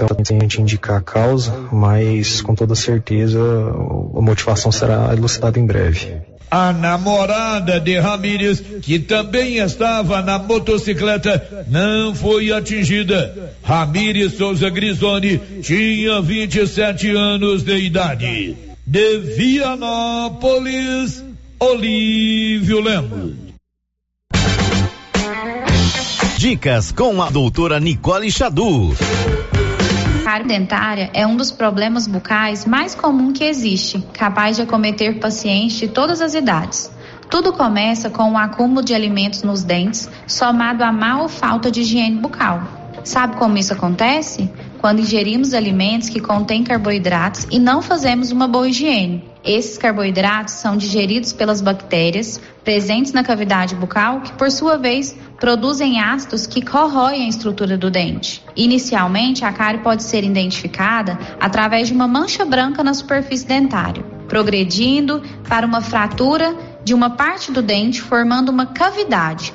Então, sem a gente indicar a causa, mas com toda certeza a motivação será elucidada em breve. A namorada de Ramírez, que também estava na motocicleta, não foi atingida. Ramírez Souza Grisoni tinha 27 anos de idade. De Vianópolis, Olívio Lemos. Dicas com a doutora Nicole Xadu. Cárie dentária é um dos problemas bucais mais comum que existe, capaz de acometer pacientes de todas as idades. Tudo começa com o acúmulo de alimentos nos dentes, somado à má ou falta de higiene bucal. Sabe como isso acontece? Quando ingerimos alimentos que contêm carboidratos e não fazemos uma boa higiene. Esses carboidratos são digeridos pelas bactérias presentes na cavidade bucal, que por sua vez produzem ácidos que corroem a estrutura do dente. Inicialmente, a cárie pode ser identificada através de uma mancha branca na superfície dentária, progredindo para uma fratura de uma parte do dente, formando uma cavidade,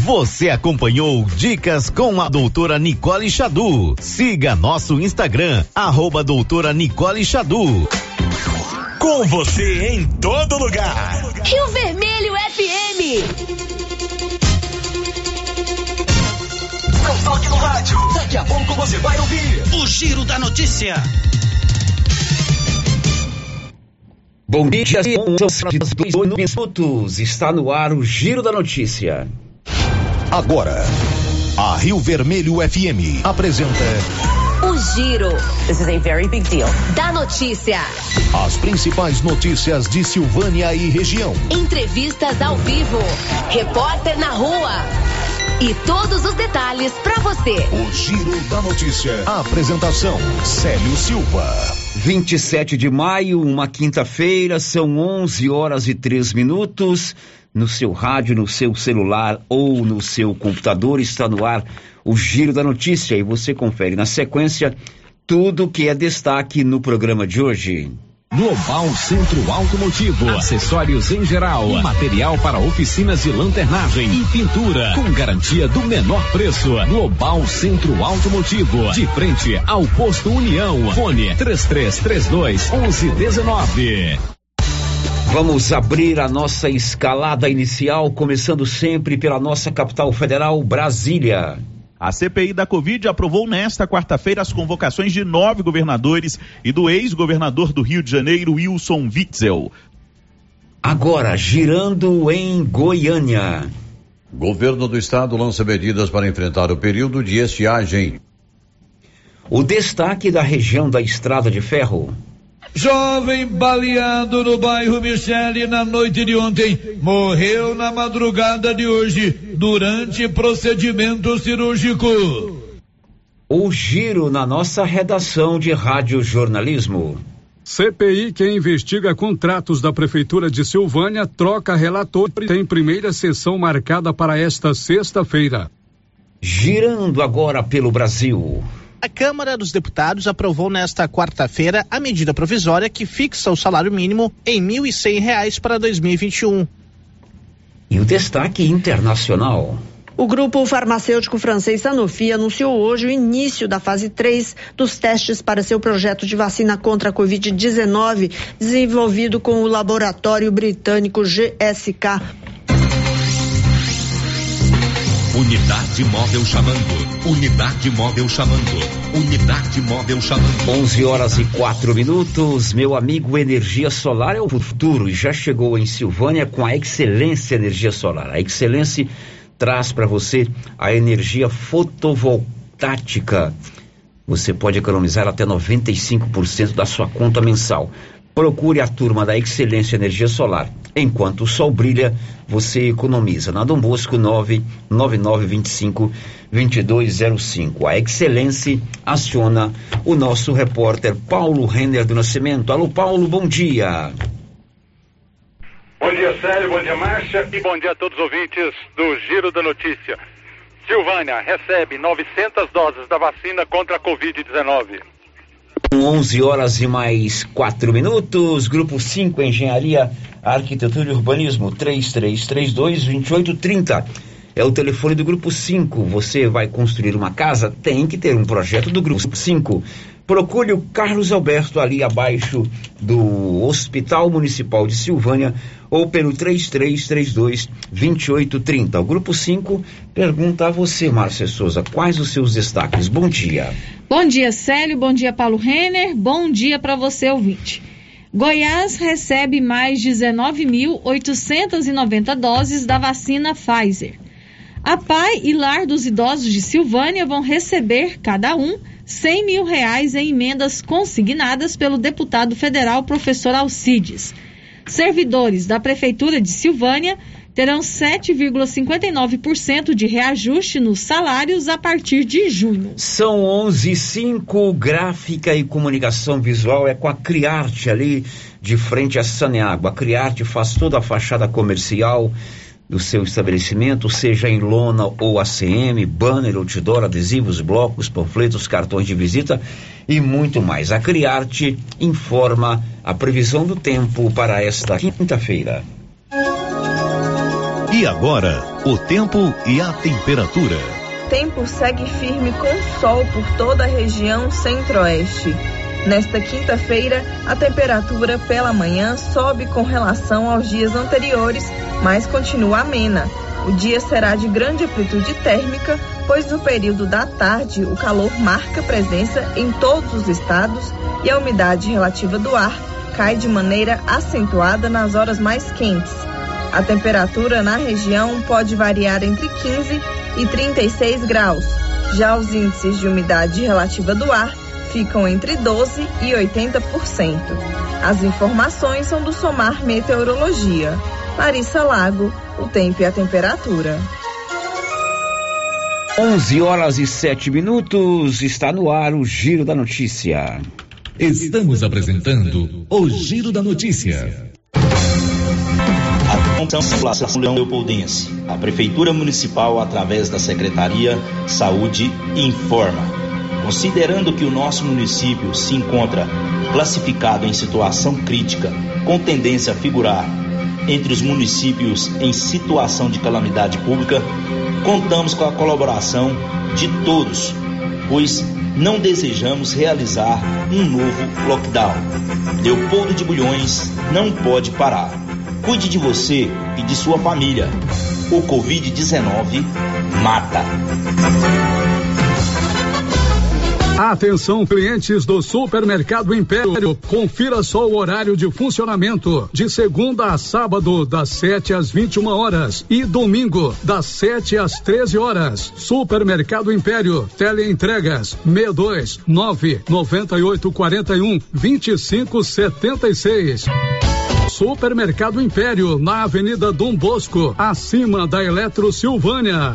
Você acompanhou Dicas com a doutora Nicole Xadu. Siga nosso Instagram, arroba doutora Nicole Xadu. Com você em todo lugar. Rio Vermelho FM. Não toque no rádio. Daqui a pouco você vai ouvir o Giro da Notícia. Bom dia, são dois minutos. Está no ar o Giro da Notícia. Agora, a Rio Vermelho FM apresenta. O Giro. This is a very big deal. Da notícia. As principais notícias de Silvânia e região. Entrevistas ao vivo. Repórter na rua. E todos os detalhes para você. O Giro da Notícia. A apresentação: Célio Silva. 27 de maio, uma quinta-feira, são 11 horas e 3 minutos no seu rádio, no seu celular ou no seu computador. Está no ar o Giro da Notícia e você confere na sequência tudo que é destaque no programa de hoje. Global Centro Automotivo, acessórios em geral, material para oficinas de lanternagem e pintura, com garantia do menor preço. Global Centro Automotivo, de frente ao posto União. Fone 3332 1119. Vamos abrir a nossa escalada inicial, começando sempre pela nossa capital federal, Brasília. A CPI da Covid aprovou nesta quarta-feira as convocações de nove governadores e do ex-governador do Rio de Janeiro, Wilson Witzel. Agora, girando em Goiânia. Governo do estado lança medidas para enfrentar o período de estiagem. O destaque da região da Estrada de Ferro. Jovem baleado no bairro Michele na noite de ontem morreu na madrugada de hoje durante procedimento cirúrgico. O giro na nossa redação de rádio jornalismo. CPI que investiga contratos da Prefeitura de Silvânia troca relator tem primeira sessão marcada para esta sexta-feira. Girando agora pelo Brasil. A Câmara dos Deputados aprovou nesta quarta-feira a medida provisória que fixa o salário mínimo em R$ 1.100 para 2021. E o destaque internacional. O grupo farmacêutico francês Sanofi anunciou hoje o início da fase 3 dos testes para seu projeto de vacina contra a Covid-19, desenvolvido com o laboratório britânico GSK. Unidade móvel chamando. Unidade móvel chamando. Unidade móvel chamando. 11 horas e 4 minutos. Meu amigo, energia solar é o futuro e já chegou em Silvânia com a Excelência Energia Solar. A Excelência traz para você a energia fotovoltaica. Você pode economizar até 95% da sua conta mensal. Procure a turma da Excelência Energia Solar. Enquanto o sol brilha, você economiza. Na Dom Bosco 99925 2205. A Excelência aciona o nosso repórter Paulo Renner do Nascimento. Alô, Paulo, bom dia. Bom dia, Célio, bom dia, Márcia. E bom dia a todos os ouvintes do Giro da Notícia. Silvânia recebe 900 doses da vacina contra a Covid-19. 11 horas e mais 4 minutos. Grupo 5, Engenharia, Arquitetura e Urbanismo, 3332-2830. É o telefone do Grupo 5. Você vai construir uma casa? Tem que ter um projeto do Grupo 5. Procure o Carlos Alberto ali abaixo do Hospital Municipal de Silvânia ou pelo 3332 2830. O grupo 5 pergunta a você, Márcia Souza, quais os seus destaques? Bom dia. Bom dia, Célio. Bom dia, Paulo Renner. Bom dia para você, ouvinte. Goiás recebe mais 19.890 doses da vacina Pfizer. A PAI e Lar dos Idosos de Silvânia vão receber, cada um, 100 mil reais em emendas consignadas pelo deputado federal professor Alcides. Servidores da Prefeitura de Silvânia terão 7,59% de reajuste nos salários a partir de junho. São 11:05 gráfica e comunicação visual é com a Criarte ali de frente a Saneágua. A Criarte faz toda a fachada comercial do seu estabelecimento, seja em lona ou ACM, banner, outdoor, adesivos, blocos, panfletos, cartões de visita e muito mais. A Criarte informa a previsão do tempo para esta quinta-feira. E agora, o tempo e a temperatura. Tempo segue firme com sol por toda a região centro-oeste. Nesta quinta-feira, a temperatura pela manhã sobe com relação aos dias anteriores, mas continua amena. O dia será de grande amplitude térmica, pois no período da tarde o calor marca presença em todos os estados e a umidade relativa do ar cai de maneira acentuada nas horas mais quentes. A temperatura na região pode variar entre 15 e 36 graus. Já os índices de umidade relativa do ar ficam entre 12 e 80%. As informações são do Somar Meteorologia. Larissa Lago, o tempo e a temperatura. 11 horas e 7 minutos, está no ar o Giro da Notícia. Estamos apresentando o Giro da Notícia. Atenção, Leopoldense. A Prefeitura Municipal, através da Secretaria Saúde, informa Considerando que o nosso município se encontra classificado em situação crítica, com tendência a figurar entre os municípios em situação de calamidade pública, contamos com a colaboração de todos, pois não desejamos realizar um novo lockdown. Leopoldo de Bulhões não pode parar. Cuide de você e de sua família. O Covid-19 mata. Atenção, clientes do Supermercado Império. Confira só o horário de funcionamento. De segunda a sábado, das 7 às 21 horas. E domingo, das 7 às 13 horas. Supermercado Império. Teleentregas 62 9 98 41 25 76. Supermercado Império, na Avenida Dom Bosco, acima da Eletro Silvânia.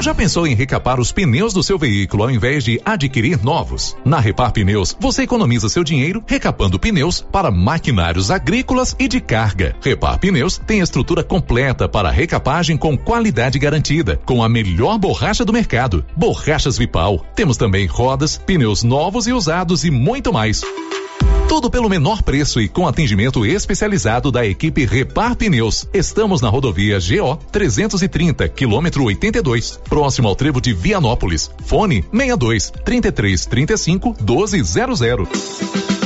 Já pensou em recapar os pneus do seu veículo ao invés de adquirir novos? Na Repar Pneus, você economiza seu dinheiro recapando pneus para maquinários agrícolas e de carga. Repar Pneus tem estrutura completa para recapagem com qualidade garantida, com a melhor borracha do mercado, borrachas Vipal. Temos também rodas, pneus novos e usados e muito mais. Tudo pelo menor preço e com atendimento especializado da equipe Repar Pneus. Estamos na rodovia GO 330, quilômetro 82, próximo ao trevo de Vianópolis. Fone 62 33 35 1200.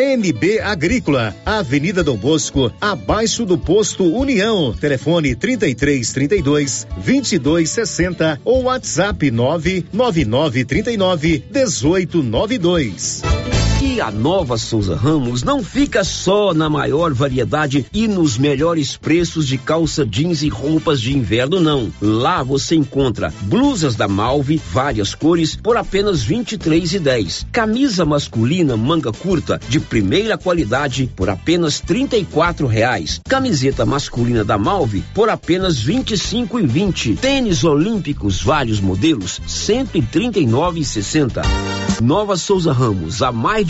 NB Agrícola, Avenida Dom Bosco, abaixo do posto União. Telefone 33 32 22 60 ou WhatsApp 999 39 18 92. E a nova Souza Ramos não fica só na maior variedade e nos melhores preços de calça jeans e roupas de inverno, não. Lá você encontra blusas da Malve, várias cores, por apenas R$ 23,10. Camisa masculina manga curta de primeira qualidade por apenas R$ 34,00. Camiseta masculina da Malve por apenas R$ 25,20. Tênis olímpicos vários modelos R$ 139,60. Nova Souza Ramos, há mais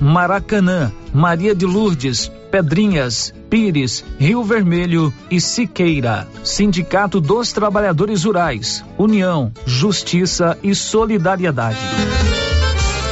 Maracanã, Maria de Lourdes, Pedrinhas, Pires, Rio Vermelho e Siqueira. Sindicato dos Trabalhadores Rurais, União, Justiça e Solidariedade.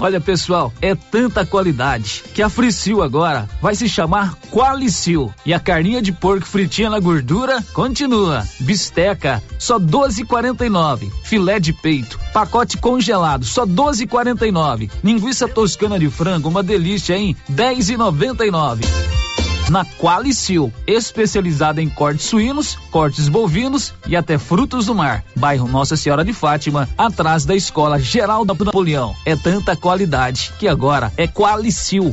Olha pessoal, é tanta qualidade que a Fricil agora vai se chamar Qualicil e a carninha de porco fritinha na gordura continua. Bisteca só 12,49. Filé de peito, pacote congelado só 12,49. Linguiça toscana de frango, uma delícia hein? 10,99 na Qualicil, especializada em cortes suínos, cortes bovinos e até frutos do mar. Bairro Nossa Senhora de Fátima, atrás da Escola Geral da Napoleão. É tanta qualidade que agora é Qualicil.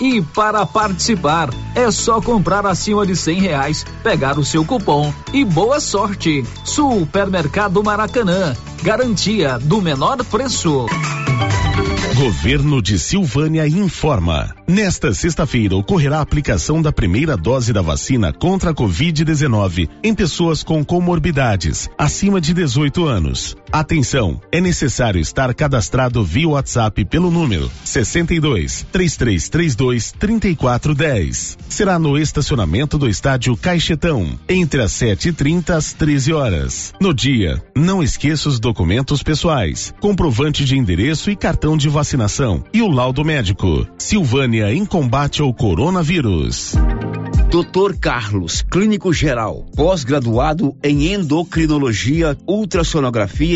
E para participar, é só comprar acima de cem reais, pegar o seu cupom e boa sorte. Supermercado Maracanã, garantia do menor preço. Governo de Silvânia informa. Nesta sexta-feira ocorrerá a aplicação da primeira dose da vacina contra a Covid-19 em pessoas com comorbidades acima de 18 anos. Atenção, é necessário estar cadastrado via WhatsApp pelo número 62 3332 3410. Será no estacionamento do estádio Caixetão, entre as 7h30 às 13 horas. No dia, não esqueça os documentos pessoais, comprovante de endereço e cartão de vacinação e o laudo médico. Silvânia em combate ao coronavírus. Dr. Carlos, clínico geral, pós-graduado em endocrinologia, ultrassonografia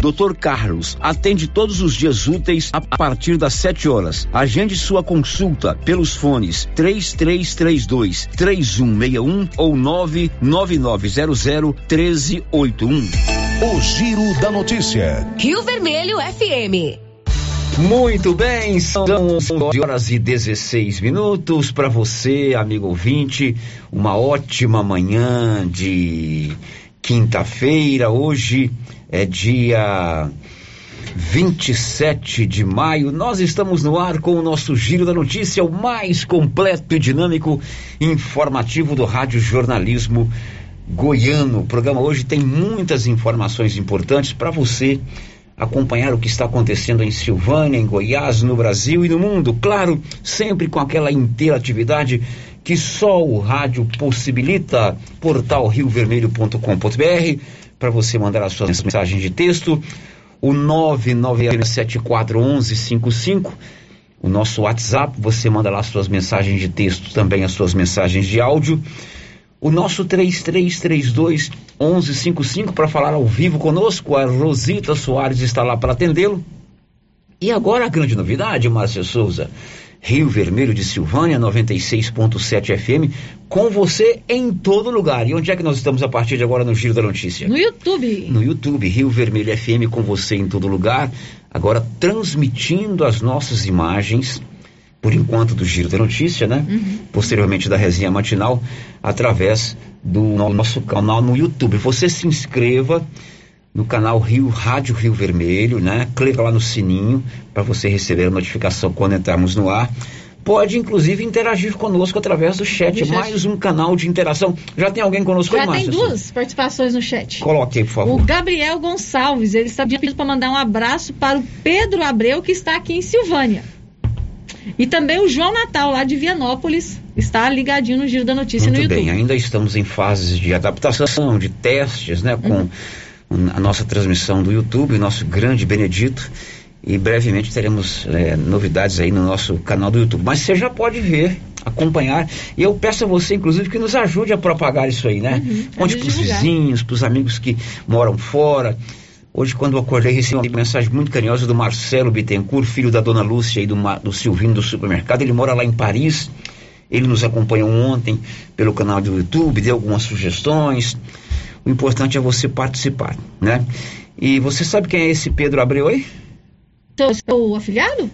Dr. Carlos atende todos os dias úteis a partir das 7 horas. Agende sua consulta pelos fones 3332 3161 ou 99900 1381. O Giro da Notícia. Rio Vermelho FM. Muito bem, são 11 horas e 16 minutos para você, amigo ouvinte. Uma ótima manhã de quinta-feira. Hoje é dia 27 de maio. Nós estamos no ar com o nosso Giro da Notícia, o mais completo e dinâmico informativo do Rádio Jornalismo Goiano. O programa hoje tem muitas informações importantes para você acompanhar o que está acontecendo em Silvânia, em Goiás, no Brasil e no mundo. Claro, sempre com aquela interatividade que só o rádio possibilita. Portal riovermelho.com.br para você mandar as suas mensagens de texto. O 997411155, o nosso WhatsApp, você manda lá suas mensagens de texto, também as suas mensagens de áudio. O nosso 3332 1155 para falar ao vivo conosco. A Rosita Soares está lá para atendê-lo. E agora a grande novidade, Márcia Souza. Rio Vermelho de Silvânia, 96.7 FM, com você em todo lugar. E onde é que nós estamos a partir de agora no Giro da Notícia? No YouTube. No YouTube, Rio Vermelho FM, com você em todo lugar. Agora transmitindo as nossas imagens, por enquanto do Giro da Notícia, né? Uhum. Posteriormente da resenha matinal, através do nosso canal no YouTube. Você se inscreva no canal Rio Rádio Rio Vermelho, né? Clica lá no sininho para você receber a notificação quando entrarmos no ar. Pode inclusive interagir conosco através do chat, do mais um canal de interação. Já tem alguém conosco Já aí, tem duas participações no chat. Coloque aí, por favor. O Gabriel Gonçalves, ele está pedindo para mandar um abraço para o Pedro Abreu, que está aqui em Silvânia. E também o João Natal, lá de Vianópolis, está ligadinho no Giro da Notícia Muito no YouTube. bem, ainda estamos em fases de adaptação, de testes, né? Com Uhum. A nossa transmissão do YouTube, o nosso grande Benedito. E brevemente teremos é, novidades aí no nosso canal do YouTube. Mas você já pode ver, acompanhar. E eu peço a você, inclusive, que nos ajude a propagar isso aí, né? Uhum, Conte a para os vizinhos, para os amigos que moram fora. Hoje, quando eu acordei, recebi uma mensagem muito carinhosa do Marcelo Bittencourt, filho da dona Lúcia e do, do Silvinho do supermercado. Ele mora lá em Paris. Ele nos acompanhou ontem pelo canal do YouTube, deu algumas sugestões. O importante é você participar, né? E você sabe quem é esse Pedro Abreu aí? Seu, seu afilhado?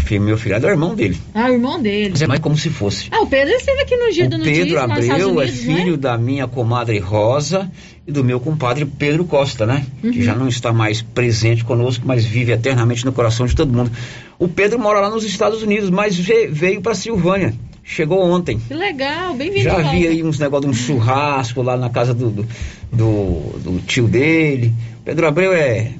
Filha, meu filhado é o irmão dele. Ah, o irmão dele. Mas é mais como se fosse. Ah, o Pedro esteve aqui no da Notícia, Pedro Estados Abreu é Unidos, não filho da minha comadre Rosa e do meu compadre Pedro Costa, né? Que Uhum. já não está mais presente conosco, mas vive eternamente no coração de todo mundo. O Pedro mora lá nos Estados Unidos, mas ve- veio para Silvânia Chegou ontem. Que legal, bem-vindo. Já vi aí uns negócios de um churrasco lá na casa do, do, do- do tio dele. Pedro Abreu é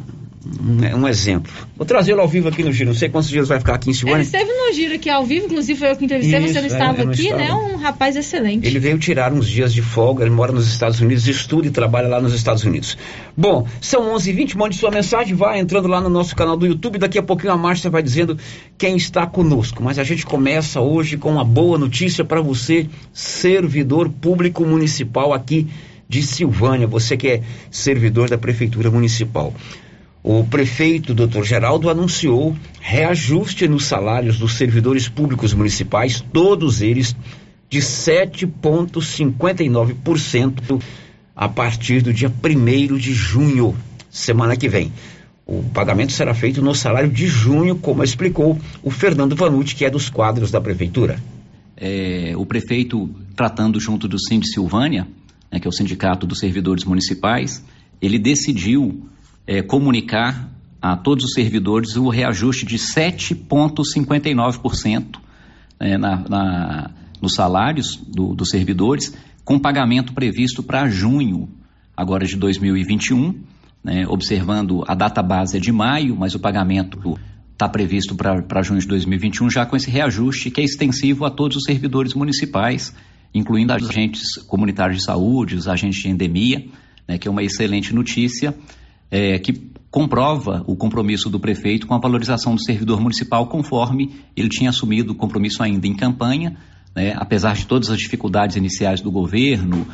um, é um exemplo. Vou trazê-lo ao vivo aqui no Giro. Não sei quantos dias vai ficar aqui em Ele Silvânia. esteve no giro aqui ao vivo, inclusive foi eu que entrevistei, Isso, você não é, estava não aqui, estava. né? Um rapaz excelente. Ele veio tirar uns dias de folga, ele mora nos Estados Unidos, estuda e trabalha lá nos Estados Unidos. Bom, são 11h20, mande sua mensagem, vai entrando lá no nosso canal do YouTube, daqui a pouquinho a Márcia vai dizendo quem está conosco. Mas a gente começa hoje com uma boa notícia para você, servidor público municipal aqui de Silvânia, você que é servidor da Prefeitura Municipal. O prefeito Dr. Geraldo anunciou reajuste nos salários dos servidores públicos municipais, todos eles de 7,59% a partir do dia 1 de junho, semana que vem. O pagamento será feito no salário de junho, como explicou o Fernando Vanucci, que é dos quadros da prefeitura. é, o prefeito, tratando junto do Sind Silvânia, né, que é o Sindicato dos Servidores Municipais, ele decidiu é, comunicar a todos os servidores o reajuste de 7,59% né, na, na, nos salários do- dos servidores, com pagamento previsto para junho, agora de 2021, né, observando a data base é de maio, mas o pagamento está previsto para junho de 2021, já com esse reajuste que é extensivo a todos os servidores municipais, incluindo agentes comunitários de saúde, os agentes de endemia, né, que é uma excelente notícia, é, que comprova o compromisso do prefeito com a valorização do servidor municipal, conforme ele tinha assumido o compromisso ainda em campanha, né, apesar de todas as dificuldades iniciais do governo,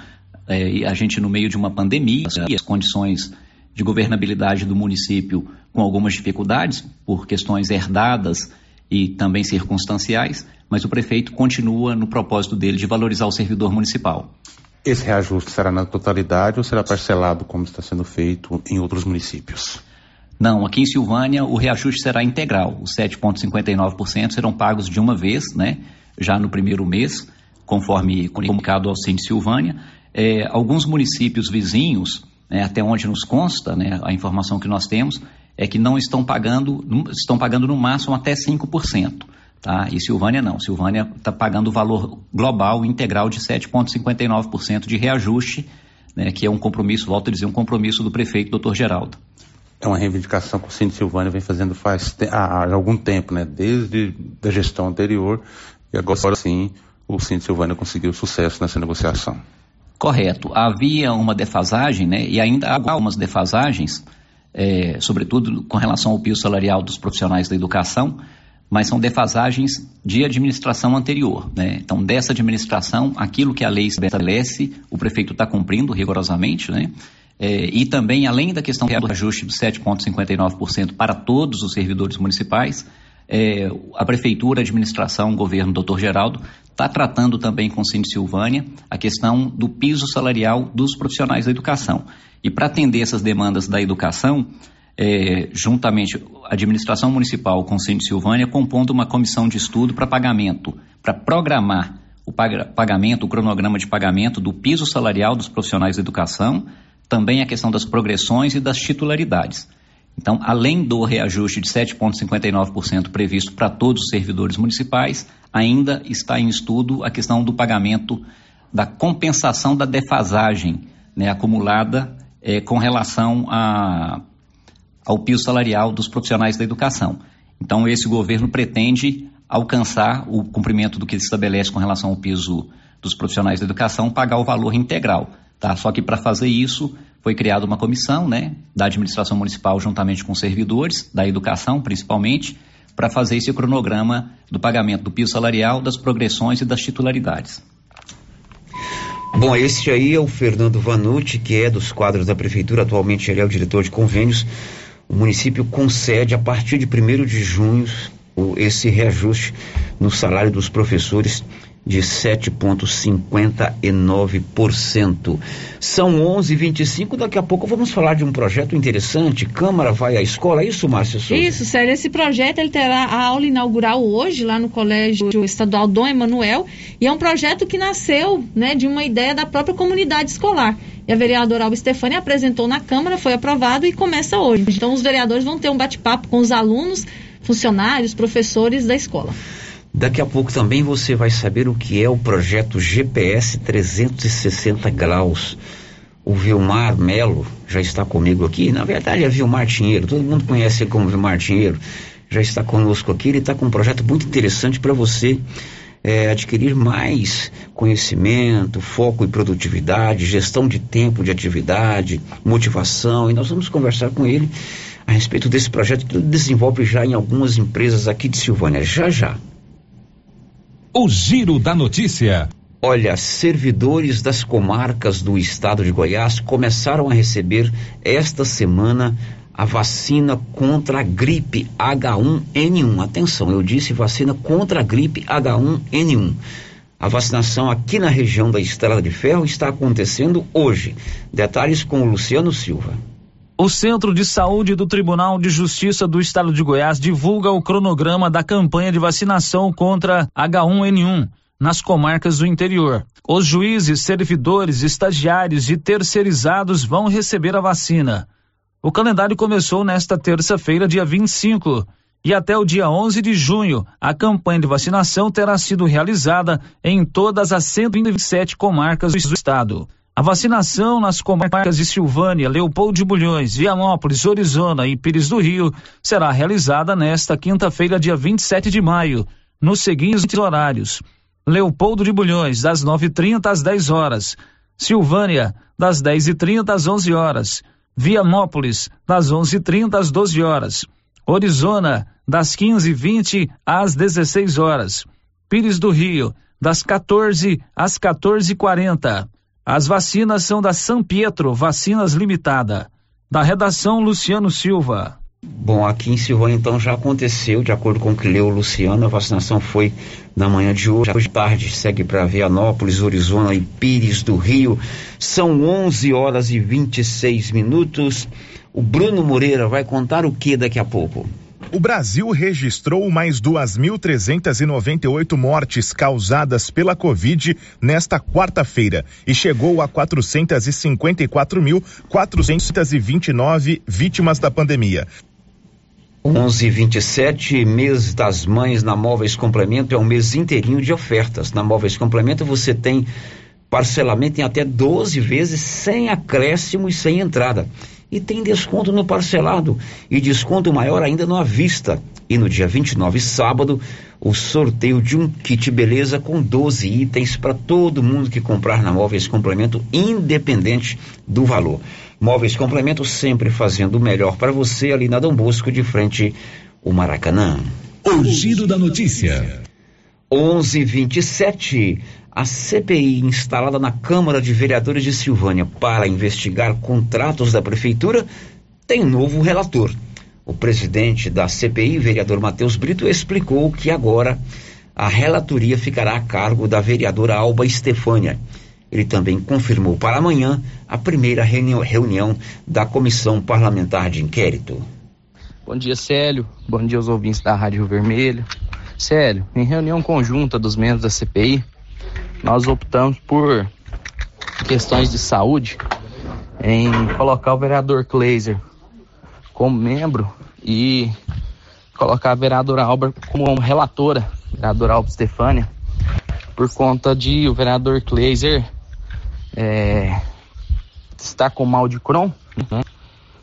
é, a gente no meio de uma pandemia, as condições de governabilidade do município com algumas dificuldades por questões herdadas e também circunstanciais, mas o prefeito continua no propósito dele de valorizar o servidor municipal. Esse reajuste será na totalidade ou será parcelado como está sendo feito em outros municípios? Não, aqui em Silvânia o reajuste será integral. Os 7,59% serão pagos de uma vez, né? Já no primeiro mês, conforme comunicado ao Cindy Silvânia. É, alguns municípios vizinhos, né, até onde nos consta, né, a informação que nós temos, é que não estão pagando, estão pagando no máximo até 5%. Tá? E Silvânia não. Silvânia está pagando o valor global integral de 7,59% de reajuste, né, que é um compromisso, volto a dizer, um compromisso do prefeito, doutor Geraldo. É uma reivindicação que o Cine Silvânia vem fazendo faz há algum tempo, né? Desde a gestão anterior e agora sim o Cine Silvânia conseguiu sucesso nessa negociação. Correto. Havia uma defasagem, né? E ainda há algumas defasagens, é, sobretudo com relação ao piso salarial dos profissionais da educação, mas são defasagens de administração anterior, né? Então, dessa administração, aquilo que a lei estabelece, o prefeito está cumprindo rigorosamente, né? É, e também, além da questão do ajuste de 7,59% para todos os servidores municipais, é, a prefeitura, a administração, o governo, doutor Geraldo, está tratando também com o Silvânia a questão do piso salarial dos profissionais da educação. E para atender essas demandas da educação, é, juntamente a administração municipal com o Cine Silvânia, compondo uma comissão de estudo para pagamento, para programar o paga- pagamento, o cronograma de pagamento do piso salarial dos profissionais da educação, também a questão das progressões e das titularidades. Então, além do reajuste de 7,59% previsto para todos os servidores municipais, ainda está em estudo a questão do pagamento da compensação da defasagem né, acumulada eh, com relação a, ao piso salarial dos profissionais da educação. Então, esse governo pretende alcançar o cumprimento do que se estabelece com relação ao piso dos profissionais da educação, pagar o valor integral. Tá? Só que para fazer isso foi criada uma comissão né, da administração municipal juntamente com servidores, da educação principalmente, para fazer esse cronograma do pagamento do piso salarial, das progressões e das titularidades. Bom, esse aí é o Fernando Vanucci, que é dos quadros da prefeitura, atualmente ele é o diretor de convênios. O município concede a partir de 1 de junho esse reajuste no salário dos professores de 7,59%. São 11h25, daqui a pouco vamos falar de um projeto interessante. Câmara vai à escola, é isso, Márcia Souza? Isso, Sérgio. Esse projeto ele terá a aula inaugural hoje lá no Colégio Estadual Dom Emanuel e é um projeto que nasceu né, de uma ideia da própria comunidade escolar. E a vereadora Alba Stefani apresentou na Câmara, foi aprovado e começa hoje. Então os vereadores vão ter um bate-papo com os alunos, funcionários, professores da escola. Daqui a pouco também você vai saber o que é o projeto GPS 360 graus. O Vilmar Melo já está comigo aqui. Na verdade é Vilmar Tinheiro, todo mundo conhece ele como Vilmar Tinheiro. Já está conosco aqui. Ele está com um projeto muito interessante para você é, adquirir mais conhecimento, foco e produtividade, gestão de tempo de atividade, motivação. E nós vamos conversar com ele a respeito desse projeto que ele desenvolve já em algumas empresas aqui de Silvânia. Já já. O Giro da Notícia. Olha, servidores das comarcas do estado de Goiás começaram a receber esta semana a vacina contra a gripe H1N1. Atenção, eu disse vacina contra a gripe H1N1. A vacinação aqui na região da Estrada de Ferro está acontecendo hoje. Detalhes com o Luciano Silva. O Centro de Saúde do Tribunal de Justiça do Estado de Goiás divulga o cronograma da campanha de vacinação contra H1N1 nas comarcas do interior. Os juízes, servidores, estagiários e terceirizados vão receber a vacina. O calendário começou nesta terça-feira, dia 25, e até o dia 11 de junho, a campanha de vacinação terá sido realizada em todas as 127 comarcas do estado. A vacinação nas comarcas de Silvânia, Leopoldo de Bulhões, Vianópolis, Orizona e Pires do Rio será realizada nesta quinta-feira, dia 27 de maio, nos seguintes horários: Leopoldo de Bulhões, das 9h30 às 10 horas, Silvânia, das 10h30 às 11 horas, Vianópolis, das 11h30 às 12 horas, Orizona, das 15h20 às 16 horas, Pires do Rio, das 14 às 14h40. As vacinas são da São Pietro Vacinas Limitada. Da redação Luciano Silva. Bom, aqui em Silvânia então já aconteceu, de acordo com o que leu o Luciano, a vacinação foi na manhã de hoje, hoje tarde segue para Vianópolis, Orizona e Pires do Rio. São 11 horas e 26 minutos. O Bruno Moreira vai contar o que daqui a pouco? O Brasil registrou mais 2.398 mortes causadas pela Covid nesta quarta-feira e chegou a 454.429 vítimas da pandemia. 11:27 mês das mães na Móveis Complemento é um mês inteirinho de ofertas. Na Móveis Complemento você tem parcelamento em até 12 vezes sem acréscimo e sem entrada e tem desconto no parcelado e desconto maior ainda no à vista. E no dia 29, sábado, o sorteio de um kit beleza com 12 itens para todo mundo que comprar na Móveis Complemento, independente do valor. Móveis Complemento sempre fazendo o melhor para você ali na Dom Bosco, de frente o Maracanã. O giro da notícia. 11:27 a CPI instalada na Câmara de Vereadores de Silvânia para investigar contratos da prefeitura tem novo relator. O presidente da CPI, vereador Matheus Brito, explicou que agora a relatoria ficará a cargo da vereadora Alba Estefânia. Ele também confirmou para amanhã a primeira reunião da Comissão Parlamentar de Inquérito. Bom dia, Célio. Bom dia aos ouvintes da Rádio Vermelho. Célio, em reunião conjunta dos membros da CPI, nós optamos por questões de saúde em colocar o vereador Kleiser como membro e colocar a vereadora Alba como relatora, vereadora Alba Stefânia, por conta de o vereador Kleiser é, estar com mal de Crohn, né,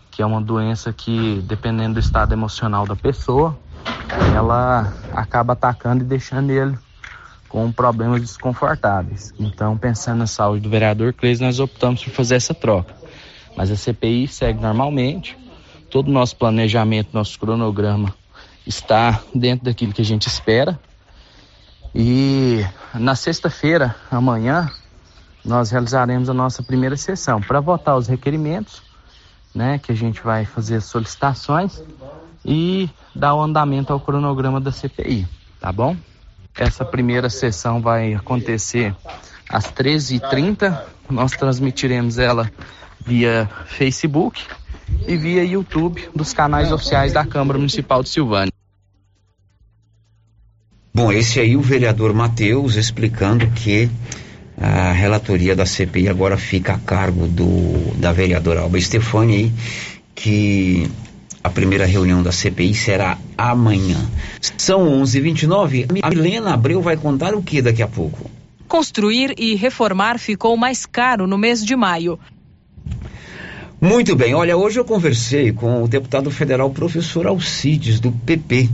que é uma doença que, dependendo do estado emocional da pessoa, ela acaba atacando e deixando ele com problemas desconfortáveis. Então, pensando na saúde do vereador Cleis, nós optamos por fazer essa troca. Mas a CPI segue normalmente, todo o nosso planejamento, nosso cronograma está dentro daquilo que a gente espera. E na sexta-feira, amanhã, nós realizaremos a nossa primeira sessão para votar os requerimentos, né, que a gente vai fazer solicitações e dar o andamento ao cronograma da CPI, tá bom? Essa primeira sessão vai acontecer às 13h30. Nós transmitiremos ela via Facebook e via YouTube dos canais oficiais da Câmara Municipal de Silvânia. Bom, esse aí o vereador Matheus explicando que a relatoria da CPI agora fica a cargo do da vereadora Alba Stefani, que A primeira reunião da CPI será amanhã. São 11h29. A Milena Abreu vai contar o que daqui a pouco? Construir e reformar ficou mais caro no mês de maio. Muito bem, olha, hoje eu conversei com o deputado federal professor Alcides, do PP.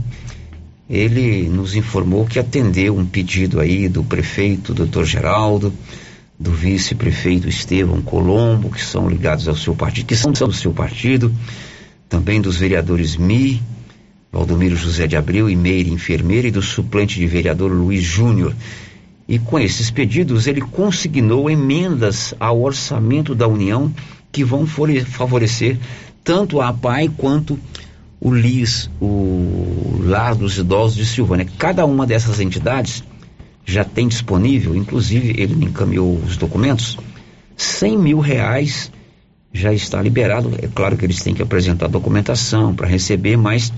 Ele nos informou que atendeu um pedido aí do prefeito doutor Geraldo, do vice-prefeito Estevão Colombo, que são ligados ao seu partido, que são do seu partido, também dos vereadores Mi, Valdomiro José de Abreu e Meire Enfermeira e do suplente de vereador Luiz Júnior. E com esses pedidos ele consignou emendas ao orçamento da União que vão favorecer tanto a PAI quanto o LIS, o Lar dos Idosos de Silvânia. Cada uma dessas entidades já tem disponível, inclusive ele encaminhou os documentos, 100 mil reais já está liberado. É claro que eles têm que apresentar documentação para receber, mas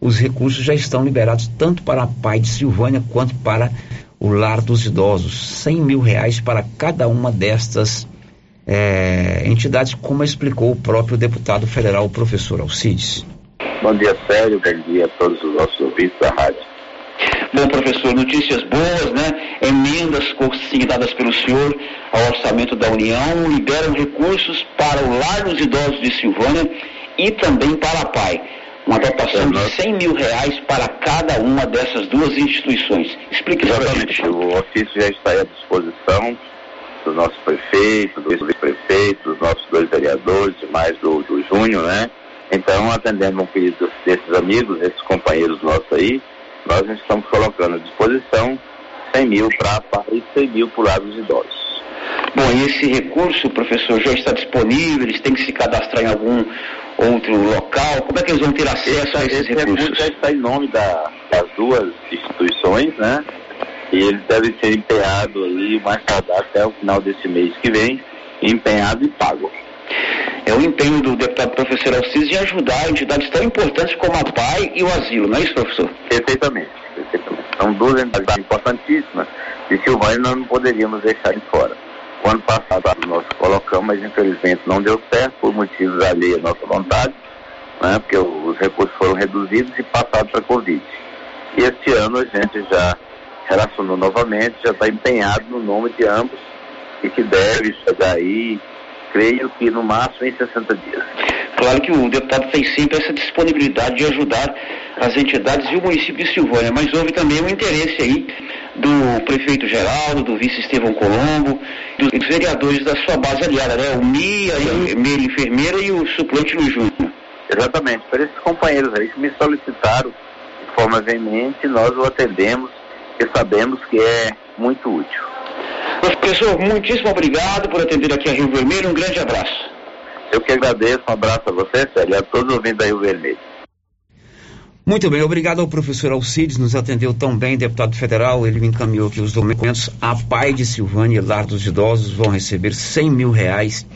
os recursos já estão liberados tanto para a PAI de Silvânia quanto para o Lar dos Idosos. 100 mil reais para cada uma destas é, entidades, como explicou o próprio deputado federal, o professor Alcides. Bom dia, Sérgio. Bom dia a todos os nossos ouvintes da rádio. Bom, professor, notícias boas, né? Emendas consignadas pelo senhor ao orçamento da União liberam recursos para o Lar dos Idosos de Silvânia e também para a PAI. Uma dotação de 100 mil reais para cada uma dessas duas instituições. Explique Exatamente. O ofício já está à disposição do nosso prefeito, do vice-prefeito, dos nossos dois vereadores, mais do, do Júnior, né? Então, atendendo um pedido desses amigos, desses companheiros nossos aí, nós estamos colocando à disposição 100 mil para a e 100 mil para o lado dos idosos. Bom, e esse recurso, professor, já está disponível? Eles têm que se cadastrar em algum outro local? Como é que eles vão ter acesso a esses esse recursos? recurso já está em nome da, das duas instituições, né? E ele deve ser empenhado aí o mais tardar até o final desse mês que vem, empenhado e pago. É o empenho do deputado professor Alcides em ajudar entidades tão importantes como a PAI e o asilo, não é isso, professor? Perfeitamente, perfeitamente. São duas entidades importantíssimas e Silvânia nós não poderíamos deixar de fora. O ano passado nós colocamos, mas infelizmente não deu certo por motivos alheios à nossa vontade, né, porque os recursos foram reduzidos e passados para a Covid. E este ano a gente já relacionou novamente, já está empenhado no nome de ambos e que deve chegar aí, creio que no máximo em 60 dias. Claro que o deputado tem sempre essa disponibilidade de ajudar as entidades e o município de Silvânia, mas houve também um interesse aí do prefeito Geraldo, do vice Estevão Colombo, dos vereadores da sua base aliada, né? O Mia, a Meire Enfermeira e o suplente Luiz Júnior. Exatamente, por esses companheiros aí que me solicitaram de forma veemente, nós o atendemos e sabemos que é muito útil. Professor, muitíssimo obrigado por atender aqui a Rio Vermelho, um grande abraço. Eu que agradeço, um abraço a você, Sérgio, a todos os ouvintes da Rio Vermelho. Muito bem, obrigado ao professor Alcides, nos atendeu tão bem, deputado federal, ele me encaminhou aqui os documentos. A PAI de Silvânia e Lar dos Idosos vão receber 100 mil reais,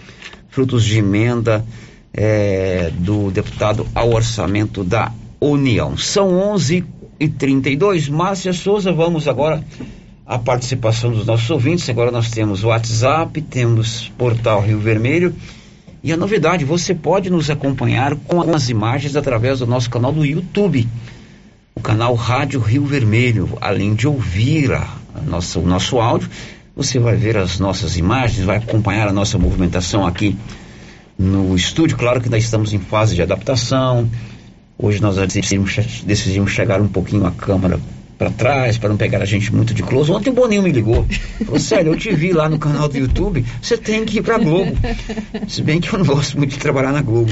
frutos de emenda é, do deputado ao orçamento da União. São 11 e 32 Márcia Souza, vamos agora à participação dos nossos ouvintes. Agora nós temos WhatsApp, temos Portal Rio Vermelho. E a novidade, você pode nos acompanhar com as imagens através do nosso canal do YouTube, o canal Rádio Rio Vermelho. Além de ouvir a, a nossa, o nosso áudio, você vai ver as nossas imagens, vai acompanhar a nossa movimentação aqui no estúdio. Claro que nós estamos em fase de adaptação. Hoje nós decidimos, decidimos chegar um pouquinho a câmera para trás, para não pegar a gente muito de close. Ontem o Boninho me ligou. Falou, sério, eu te vi lá no canal do YouTube, você tem que ir pra Globo. Se bem que eu não gosto muito de trabalhar na Globo.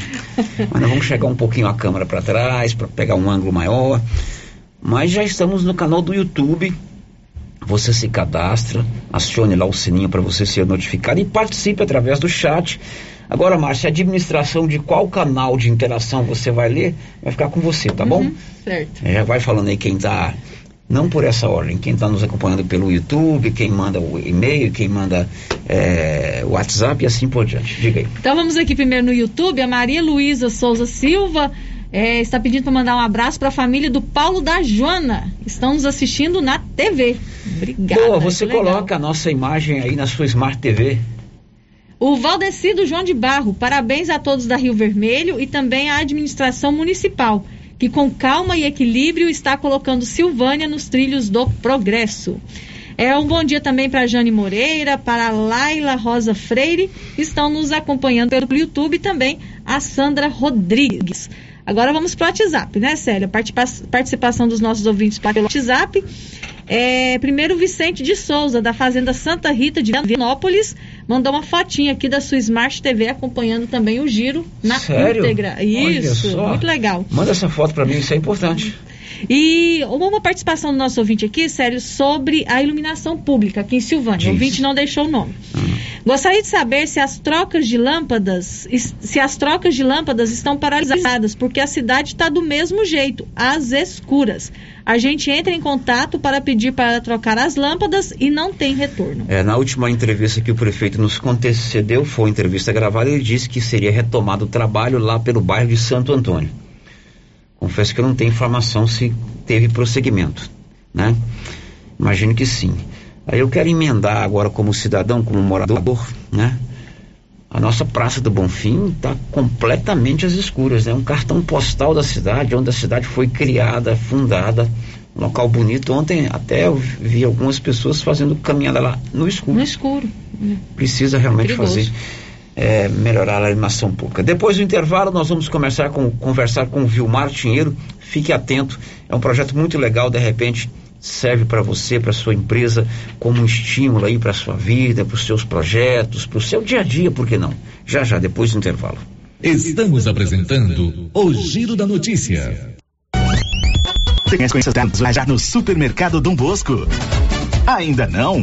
Mas nós vamos chegar um pouquinho a câmera para trás, para pegar um ângulo maior. Mas já estamos no canal do YouTube. Você se cadastra, acione lá o sininho para você ser notificado e participe através do chat. Agora, Márcia, a administração de qual canal de interação você vai ler vai ficar com você, tá bom? Certo. É, vai falando aí quem tá não por essa ordem, quem está nos acompanhando pelo YouTube, quem manda o e-mail, quem manda é, o WhatsApp e assim por diante. Diga aí. Então vamos aqui primeiro no YouTube. A Maria Luísa Souza Silva é, está pedindo para mandar um abraço para a família do Paulo da Joana. Estão nos assistindo na TV. Obrigada. Boa, você coloca a nossa imagem aí na sua Smart TV. O Valdecido João de Barro, parabéns a todos da Rio Vermelho e também à administração municipal, que com calma e equilíbrio está colocando Silvânia nos trilhos do progresso. É um bom dia também para Jane Moreira, para Laila Rosa Freire, que estão nos acompanhando pelo YouTube e também a Sandra Rodrigues. Agora vamos para o WhatsApp, né, Célia? Participação dos nossos ouvintes pelo WhatsApp. É, primeiro, Vicente de Souza, da Fazenda Santa Rita de Vianópolis, mandou uma fotinha aqui da sua Smart TV acompanhando também o giro na Sério? íntegra. Isso, muito legal. Manda essa foto para mim, isso é importante. E uma participação do nosso ouvinte aqui, sério, sobre a iluminação pública aqui em Silvânia. O ouvinte não deixou o nome. Uhum. Gostaria de saber se as trocas de lâmpadas, se as trocas de lâmpadas estão paralisadas, porque a cidade está do mesmo jeito, às escuras. A gente entra em contato para pedir para trocar as lâmpadas e não tem retorno. É, na última entrevista que o prefeito nos concedeu, foi entrevista gravada, ele disse que seria retomado o trabalho lá pelo bairro de Santo Antônio. Confesso que eu não tenho informação se teve prosseguimento, né? Imagino que sim. Aí eu quero emendar agora como cidadão, como morador, né? A nossa Praça do Bonfim está completamente às escuras, né? Um cartão postal da cidade, onde a cidade foi criada, fundada, um local bonito. Ontem até eu vi algumas pessoas fazendo caminhada lá no escuro. No escuro. Precisa realmente é fazer é, melhorar a animação pública. Depois do intervalo, nós vamos conversar com, conversar com o Vilmar Tinheiro. Fique atento, é um projeto muito legal, de repente serve para você, para sua empresa, como um estímulo aí para sua vida, para os seus projetos, para o seu dia a dia, por que não? Já já, depois do intervalo. Estamos apresentando o Giro da Notícia. Tem as coincidências já no Supermercado Dom Bosco? Ainda não?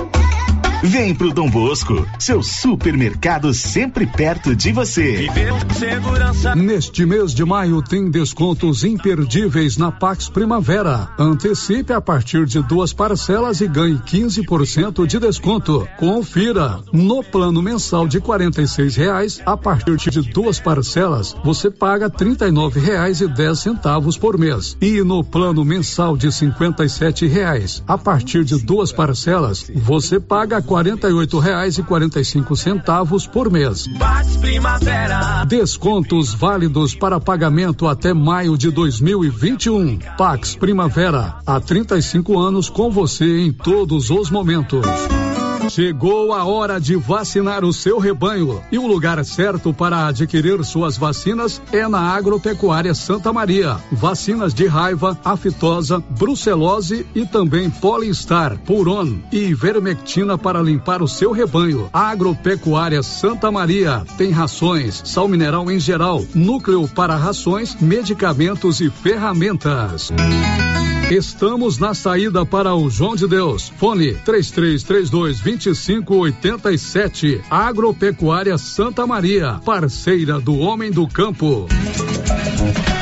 Vem pro Dom Bosco, seu supermercado sempre perto de você. Neste mês de maio tem descontos imperdíveis na Pax Primavera. Antecipe a partir de duas parcelas e ganhe 15% de desconto. Confira. No plano mensal de R$ reais, a partir de duas parcelas, você paga R$ reais e dez centavos por mês. E no plano mensal de R$ reais, a partir de duas parcelas, você paga quarenta e oito reais e quarenta e cinco centavos por mês. Descontos válidos para pagamento até maio de 2021. Pax Primavera, há 35 anos com você em todos os momentos. Chegou a hora de vacinar o seu rebanho e o lugar certo para adquirir suas vacinas é na Agropecuária Santa Maria. Vacinas de raiva, aftosa, brucelose e também Polistar, Puron e Vermectina para limpar o seu rebanho. Agropecuária Santa Maria tem rações, sal mineral em geral, núcleo para rações, medicamentos e ferramentas. Estamos na saída para o João de Deus. Fone 3332 2587. Agropecuária Santa Maria, parceira do homem do campo.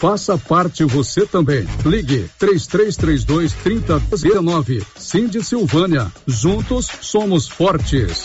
Faça parte você também. Ligue 3332 3019. Cindy Silvânia. Juntos somos fortes.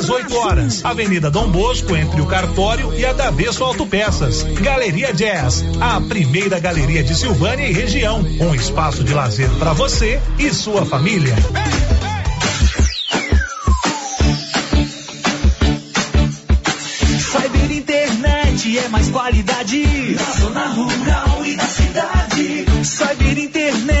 18 horas. Avenida Dom Bosco, entre o Cartório e a Davesso Autopeças. Galeria Jazz, a primeira galeria de Silvânia e região. Um espaço de lazer para você e sua família. Cyber Internet é mais qualidade na zona rural e na cidade. Cyber Internet, a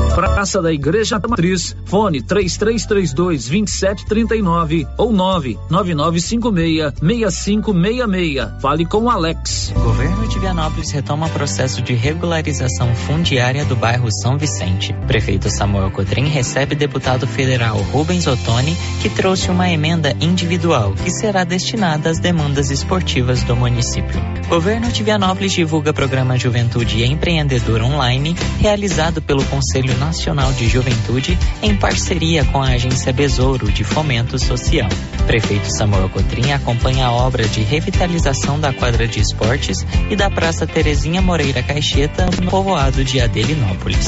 Praça da Igreja Matriz, fone 3332 2739 ou 99956 6566. Fale com Alex. Governo de Vianópolis retoma processo de regularização fundiária do bairro São Vicente. Prefeito Samuel Cotrim recebe deputado federal Rubens Ottoni, que trouxe uma emenda individual que será destinada às demandas esportivas do município. Governo de Vianópolis divulga programa Juventude Empreendedor Online, realizado pelo Conselho Nacional de Juventude em parceria com a agência Besouro de Fomento Social. Prefeito Samuel Cotrim acompanha a obra de revitalização da quadra de esportes e da Praça Terezinha Moreira Caixeta, no povoado de Adelinópolis.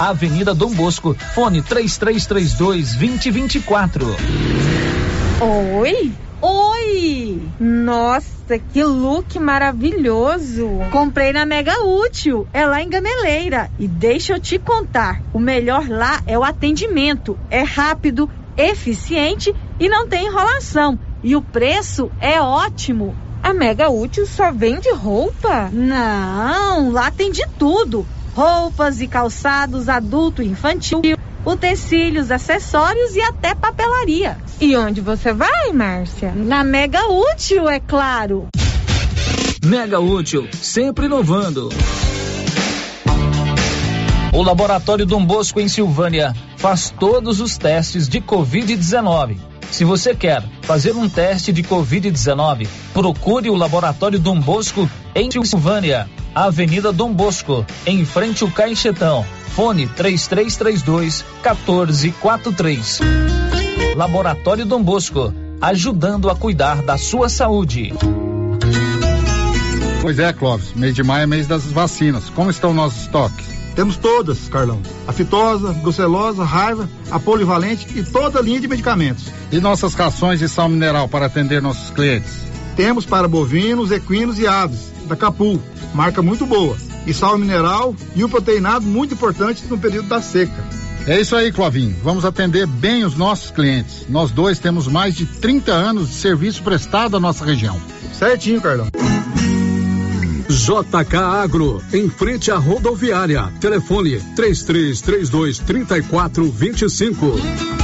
Avenida Dom Bosco, fone 3332 2024. Oi? Oi! Nossa, que look maravilhoso! Comprei na Mega Útil, é lá em Gameleira. E deixa eu te contar: o melhor lá é o atendimento. É rápido, eficiente e não tem enrolação. E o preço é ótimo. A Mega Útil só vende roupa? Não, lá tem de tudo roupas e calçados adulto e infantil, utensílios, acessórios e até papelaria. E onde você vai, Márcia? Na Mega Útil, é claro. Mega Útil, sempre inovando. O Laboratório Dom Bosco em Silvânia faz todos os testes de Covid-19. Se você quer fazer um teste de Covid-19, procure o Laboratório Dom Bosco em Silvânia, Avenida Dom Bosco, em frente ao Caixetão. Fone 3332 1443. Laboratório Dom Bosco, ajudando a cuidar da sua saúde. Pois é, Clóvis, mês de maio é mês das vacinas. Como estão nossos estoques? Temos todas, Carlão. A fitosa, brucelosa, raiva, a polivalente e toda a linha de medicamentos. E nossas rações de sal mineral para atender nossos clientes? Temos para bovinos, equinos e aves, da Capu, marca muito boa. E sal mineral e o proteinado muito importante no período da seca. É isso aí, Clovinho. Vamos atender bem os nossos clientes. Nós dois temos mais de 30 anos de serviço prestado à nossa região. Certinho, Carlão. JK Agro, em frente à rodoviária. Telefone 3332 3425.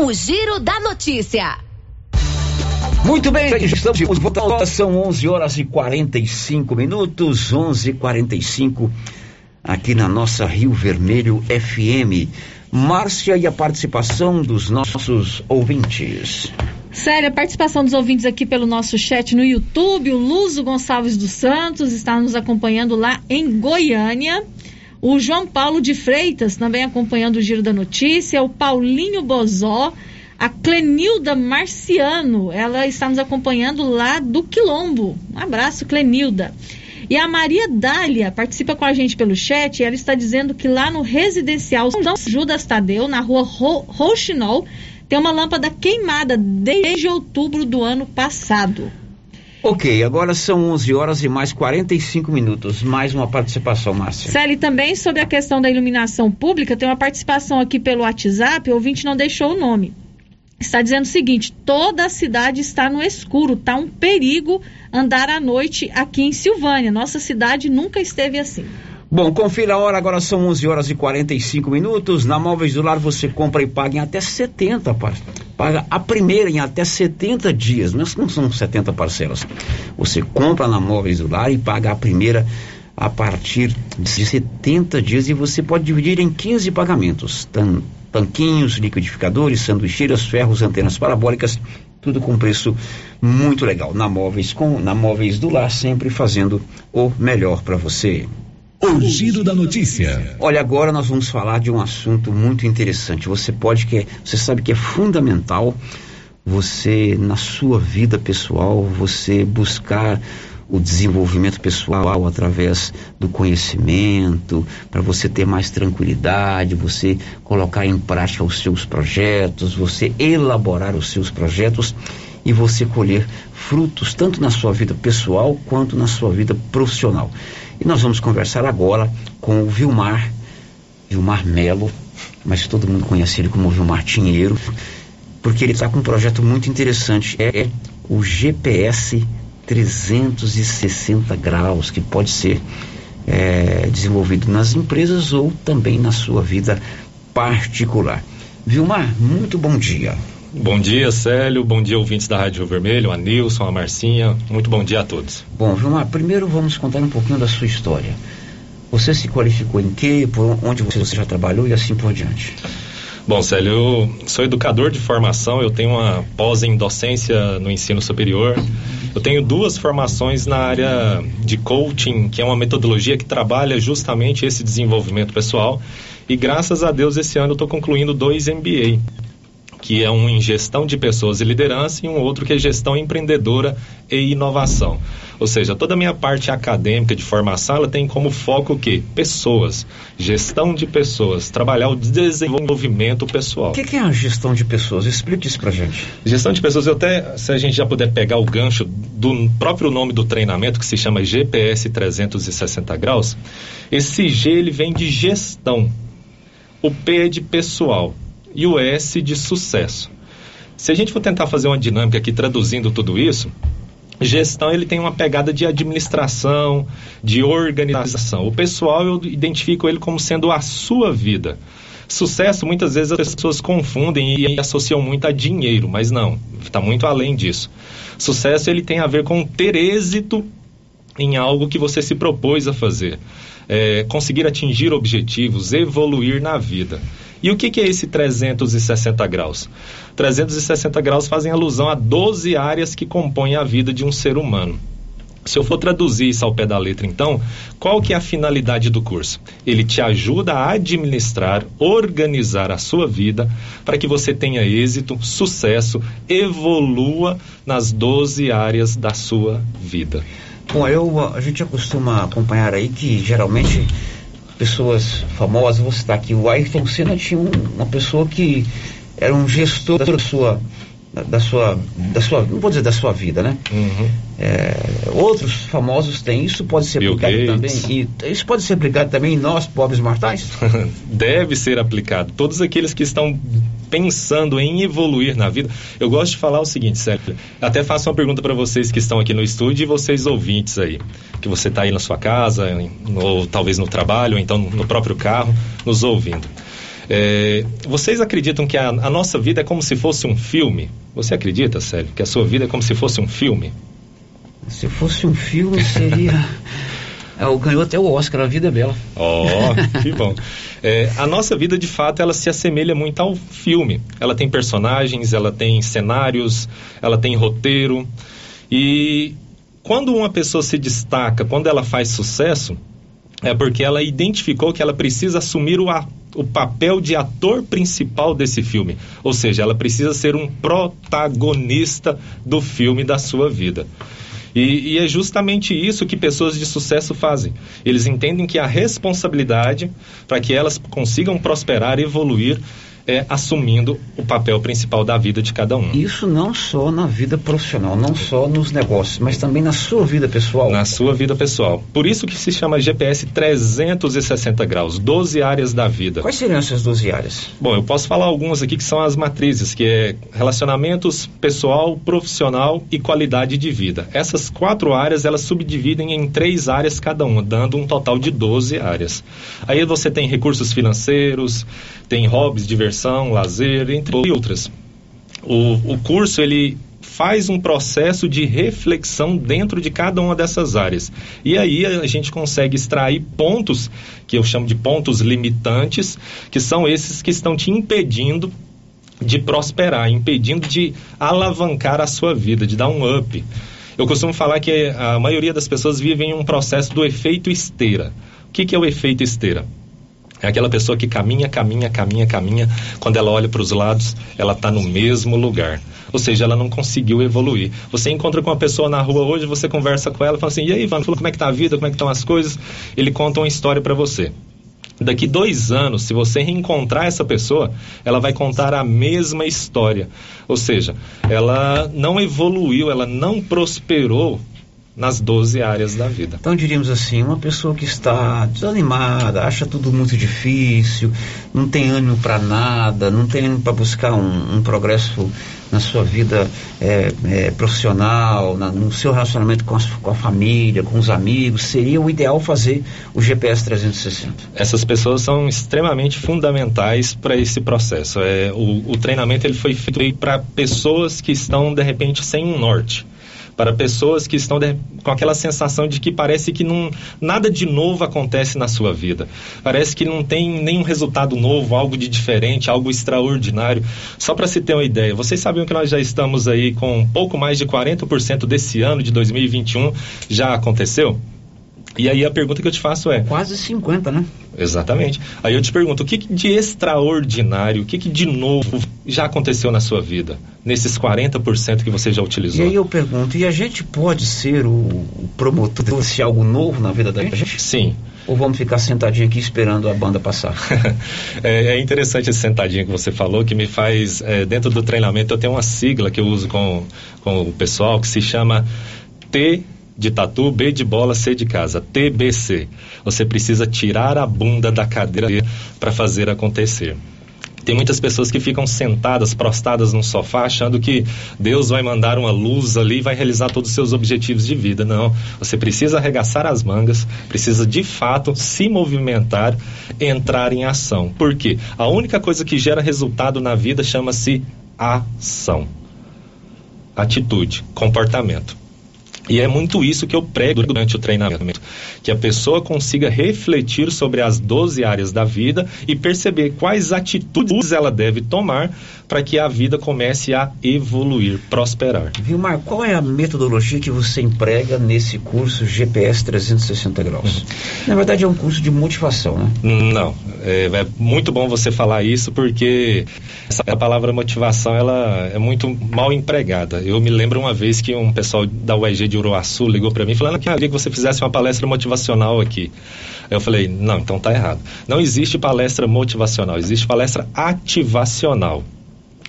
O Giro da Notícia. Muito bem, estamos de volta. São 11 horas e 45 minutos, 11 e 45 aqui na nossa Rio Vermelho FM. Márcia e a participação dos nossos ouvintes. Sério, a participação dos ouvintes aqui pelo nosso chat no YouTube. O Luzo Gonçalves dos Santos está nos acompanhando lá em Goiânia. O João Paulo de Freitas também acompanhando o Giro da Notícia. O Paulinho Bozó. A Clenilda Marciano, ela está nos acompanhando lá do Quilombo. Um abraço, Clenilda. E a Maria Dália participa com a gente pelo chat e ela está dizendo que lá no residencial São Judas Tadeu, na rua Ro Rouxinol, tem uma lâmpada queimada desde outubro do ano passado. Ok, agora são 11 horas e mais 45 minutos. Mais uma participação, Márcia. Celi, também sobre a questão da iluminação pública, tem uma participação aqui pelo WhatsApp, o ouvinte não deixou o nome está dizendo o seguinte: toda a cidade está no escuro, está um perigo andar à noite aqui em Silvânia. Nossa cidade nunca esteve assim. Bom, confira a hora, agora são 11 horas e 45 minutos. Na Móveis do Lar você compra e paga em até 70 Paga a primeira em até 70 dias, mas não são 70 parcelas. Você compra na Móveis do Lar e paga a primeira a partir de 70 dias e você pode dividir em 15 pagamentos tanquinhos, liquidificadores, sanduicheiras, ferros, antenas parabólicas, tudo com preço muito legal. Na Móveis, com, na Móveis do Lar, sempre fazendo o melhor para você. O giro da notícia. Olha, agora nós vamos falar de um assunto muito interessante. Você pode que, você sabe que é fundamental você na sua vida pessoal, você buscar o desenvolvimento pessoal através do conhecimento, para você ter mais tranquilidade, você colocar em prática os seus projetos, você elaborar os seus projetos e você colher frutos tanto na sua vida pessoal quanto na sua vida profissional. E nós vamos conversar agora com o Vilmar, Vilmar Melo, mas todo mundo conhece ele como Vilmar Tinheiro, porque ele está com um projeto muito interessante, é o GPS 360 graus que pode ser é, desenvolvido nas empresas ou também na sua vida particular. Vilmar, muito bom dia. Bom dia, Célio. Bom dia, ouvintes da Rádio Vermelho, a Nilson, a Marcinha. Muito bom dia a todos. Bom, Vilmar, primeiro vamos contar um pouquinho da sua história. Você se qualificou em quê? Por onde você já trabalhou e assim por diante? Bom, Célio, eu sou educador de formação, eu tenho uma pós em docência no ensino superior. Eu tenho duas formações na área de coaching, que é uma metodologia que trabalha justamente esse desenvolvimento pessoal. E graças a Deus, esse ano eu estou concluindo dois MBA que é um em gestão de pessoas e liderança, e um outro que é gestão empreendedora e inovação. Ou seja, toda a minha parte acadêmica de formação, ela tem como foco o quê? Pessoas, gestão de pessoas, trabalhar o desenvolvimento pessoal. O que, que, é a gestão de pessoas? Explique isso pra gente. Gestão de pessoas, eu até, se a gente já puder pegar o gancho do próprio nome do treinamento, que se chama GPS 360 graus, esse G ele vem de gestão. O P é de pessoal e o S de sucesso. Se a gente for tentar fazer uma dinâmica aqui traduzindo tudo isso, gestão ele tem uma pegada de administração, de organização. O pessoal eu identifico ele como sendo a sua vida. Sucesso, muitas vezes as pessoas confundem e associam muito a dinheiro, mas não, está muito além disso. Sucesso ele tem a ver com ter êxito em algo que você se propôs a fazer, é, conseguir atingir objetivos, evoluir na vida. E o que, que é esse 360 graus? 360 graus fazem alusão a 12 áreas que compõem a vida de um ser humano. Se eu for traduzir isso ao pé da letra, então, qual que é a finalidade do curso? Ele te ajuda a administrar, organizar a sua vida para que você tenha êxito, sucesso, evolua nas 12 áreas da sua vida. Bom, eu, a gente costuma acompanhar aí que geralmente pessoas famosas, vou citar aqui, o Ayrton Senna tinha um, uma pessoa que era um gestor da sua da sua da sua não vou dizer da sua vida, né? Uhum. É, outros famosos têm isso pode ser Bill aplicado Gates. também e isso pode ser aplicado também em nós pobres mortais. Deve ser aplicado. Todos aqueles que estão pensando em evoluir na vida. Eu gosto de falar o seguinte, Sérgio. Até faço uma pergunta para vocês que estão aqui no estúdio e vocês ouvintes aí. Que você está aí na sua casa, ou talvez no trabalho, ou então no próprio carro, nos ouvindo. É, vocês acreditam que a, a nossa vida é como se fosse um filme? Você acredita, Sérgio, que a sua vida é como se fosse um filme? Se fosse um filme seria é, o ganhou até o Oscar, a vida é bela. Oh, que bom. É, a nossa vida, de fato, ela se assemelha muito ao filme. Ela tem personagens, ela tem cenários, ela tem roteiro. E quando uma pessoa se destaca, quando ela faz sucesso, é porque ela identificou que ela precisa assumir o, a- o papel de ator principal desse filme. Ou seja, ela precisa ser um protagonista do filme da sua vida. E, e é justamente isso que pessoas de sucesso fazem. Eles entendem que a responsabilidade para que elas consigam prosperar, evoluir, é assumindo o papel principal da vida de cada um. Isso não só na vida profissional, não só nos negócios, mas também na sua vida pessoal. Na sua vida pessoal. Por isso que se chama GPS 360 graus, 12 áreas da vida. Quais seriam essas 12 áreas? Bom, eu posso falar algumas aqui que são as matrizes, que é relacionamentos pessoal, profissional e qualidade de vida. Essas quatro áreas, elas subdividem em três áreas cada uma, dando um total de 12 áreas. Aí você tem recursos financeiros, tem hobbies, diversão, lazer, entre outras. O, o curso, ele faz um processo de reflexão dentro de cada uma dessas áreas. E aí a gente consegue extrair pontos, que eu chamo de pontos limitantes, que são esses que estão te impedindo de prosperar, impedindo de alavancar a sua vida, de dar um up. Eu costumo falar que a maioria das pessoas vivem um processo do efeito esteira. O que, que é o efeito esteira? É aquela pessoa que caminha, caminha, caminha, caminha. Quando ela olha para os lados, ela está no mesmo lugar. Ou seja, ela não conseguiu evoluir. Você encontra com uma pessoa na rua hoje, você conversa com ela, fala assim: e aí, Ivan, como é que tá a vida? Como é que estão as coisas? Ele conta uma história para você. Daqui dois anos, se você reencontrar essa pessoa, ela vai contar a mesma história. Ou seja, ela não evoluiu, ela não prosperou nas 12 áreas da vida. Então diríamos assim, uma pessoa que está desanimada, acha tudo muito difícil, não tem ânimo para nada, não tem ânimo para buscar um, um progresso na sua vida é, é, profissional, na- no seu relacionamento com, as- com a família, com os amigos, seria o ideal fazer o GPS 360. Essas pessoas são extremamente fundamentais para esse processo. É, o, o treinamento ele foi feito para pessoas que estão de repente sem um norte, para pessoas que estão de- com aquela sensação de que parece que não, nada de novo acontece na sua vida. Parece que não tem nenhum resultado novo, algo de diferente, algo extraordinário. Só para se ter uma ideia, vocês sabiam que nós já estamos aí com pouco mais de 40% desse ano de 2021 já aconteceu? E aí a pergunta que eu te faço é: Quase 50, né? Exatamente. Aí eu te pergunto, o que, que de extraordinário, o que, que de novo já aconteceu na sua vida? Nesses 40% que você já E utilizou? aí eu pergunto, e a gente pode ser o, o promotor de algo novo na vida da gente? Sim. Ou vamos ficar sentadinho aqui esperando a banda passar? É, é interessante esse sentadinho que você falou, que me faz, é, dentro do treinamento, eu tenho uma sigla que eu uso com, com o pessoal que se chama T de tatu, B de bola, C de casa, TBC. Você precisa tirar a bunda da cadeira para fazer acontecer. Tem muitas pessoas que ficam sentadas, prostradas num sofá, achando que Deus vai mandar uma luz ali e vai realizar todos os seus objetivos de vida. Não. Você precisa arregaçar as mangas, precisa de fato se movimentar, entrar em ação. Por quê? A única coisa que gera resultado na vida chama-se ação. Atitude, comportamento. E é muito isso que eu prego durante o treinamento, que a pessoa consiga refletir sobre as 12 áreas da vida e perceber quais atitudes ela deve tomar para que a vida comece a evoluir, prosperar. Vilmar, qual é a metodologia que você emprega nesse curso GPS 360 graus? Na verdade é um curso de motivação, né? Não, é, é muito bom você falar isso porque essa palavra motivação ela é muito mal empregada. Eu me lembro uma vez que um pessoal da UEG de Uruaçu ligou para mim falando que queria que você fizesse uma palestra motivacional aqui. Aí eu falei, não, então tá errado. Não existe palestra motivacional, existe palestra ativacional.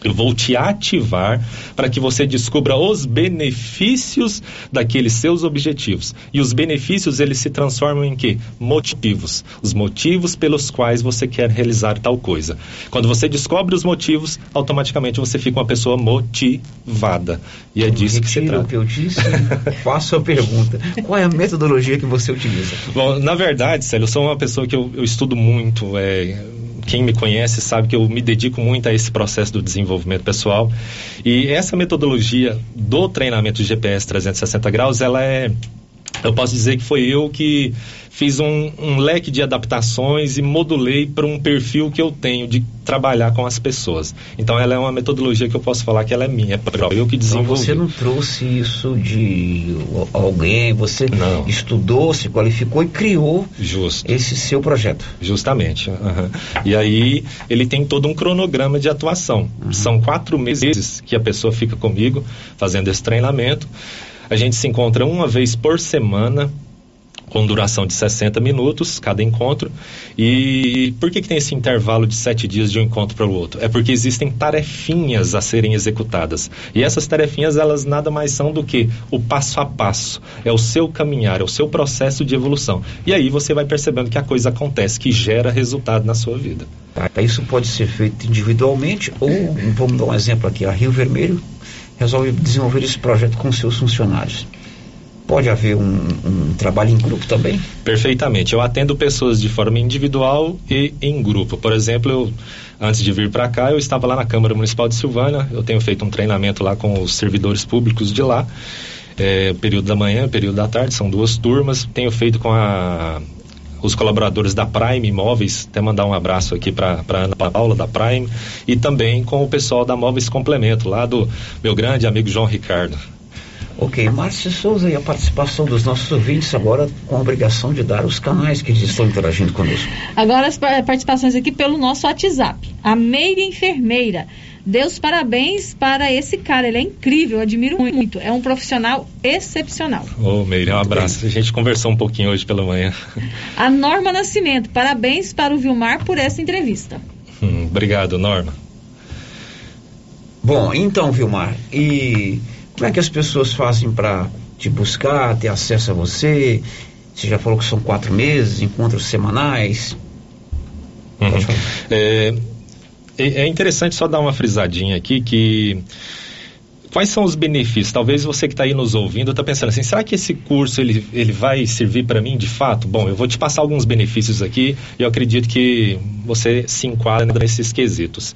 Eu vou te ativar para que você descubra os benefícios daqueles seus objetivos. E os benefícios eles se transformam em quê? Motivos. Os motivos pelos quais você quer realizar tal coisa. Quando você descobre os motivos, automaticamente você fica uma pessoa motivada. E é disso que se trata. o que eu disse, faço a pergunta. Qual é a metodologia que você utiliza? Bom, na verdade, Célio, eu sou uma pessoa que eu, eu estudo muito. É, quem me conhece sabe que eu me dedico muito a esse processo do desenvolvimento pessoal. E essa metodologia do treinamento de GPS 360 graus, ela é eu posso dizer que foi eu que fiz um, um leque de adaptações e modulei para um perfil que eu tenho de trabalhar com as pessoas. Então ela é uma metodologia que eu posso falar que ela é minha, é própria, eu que desenvolvi. Então você não trouxe isso de alguém, você não. estudou, se qualificou e criou Justo. esse seu projeto. Justamente. Uhum. E aí ele tem todo um cronograma de atuação. Uhum. São quatro meses que a pessoa fica comigo fazendo esse treinamento. A gente se encontra uma vez por semana, com duração de 60 minutos cada encontro. E por que, que tem esse intervalo de sete dias de um encontro para o outro? É porque existem tarefinhas a serem executadas. E essas tarefinhas, elas nada mais são do que o passo a passo. É o seu caminhar, é o seu processo de evolução. E aí você vai percebendo que a coisa acontece, que gera resultado na sua vida. Tá, isso pode ser feito individualmente ou, vamos dar um exemplo aqui, a Rio Vermelho resolve desenvolver esse projeto com seus funcionários. Pode haver um, um, trabalho em grupo também? Perfeitamente. Eu atendo pessoas de forma individual e em grupo. Por exemplo, eu, antes de vir para cá, eu estava lá na Câmara Municipal de Silvânia. Eu tenho feito um treinamento lá com os servidores públicos de lá. É, período da manhã, período da tarde, são duas turmas. Tenho feito com a os colaboradores da Prime Imóveis, até mandar um abraço aqui para Ana Paula da Prime, e também com o pessoal da Móveis Complemento, lá do meu grande amigo João Ricardo. Ok, Márcio Souza e a participação dos nossos ouvintes agora com a obrigação de dar os canais que eles estão interagindo conosco. Agora as participações aqui pelo nosso WhatsApp. A Meire Enfermeira. Deus parabéns para esse cara, ele é incrível, eu admiro muito. É um profissional excepcional. Ô, Meire, um abraço. A gente conversou um pouquinho hoje pela manhã. A Norma Nascimento, parabéns para o Vilmar por essa entrevista. Hum, obrigado, Norma. Bom, então, Vilmar, e como é que as pessoas fazem para te buscar, ter acesso a você? Você já falou que são quatro meses, encontros semanais. Uhum. É, é, é interessante só dar uma frisadinha aqui que quais são os benefícios? Talvez você que está aí nos ouvindo está pensando assim, será que esse curso ele, ele vai servir para mim de fato? Bom, eu vou te passar alguns benefícios aqui e eu acredito que você se enquadra nesses quesitos.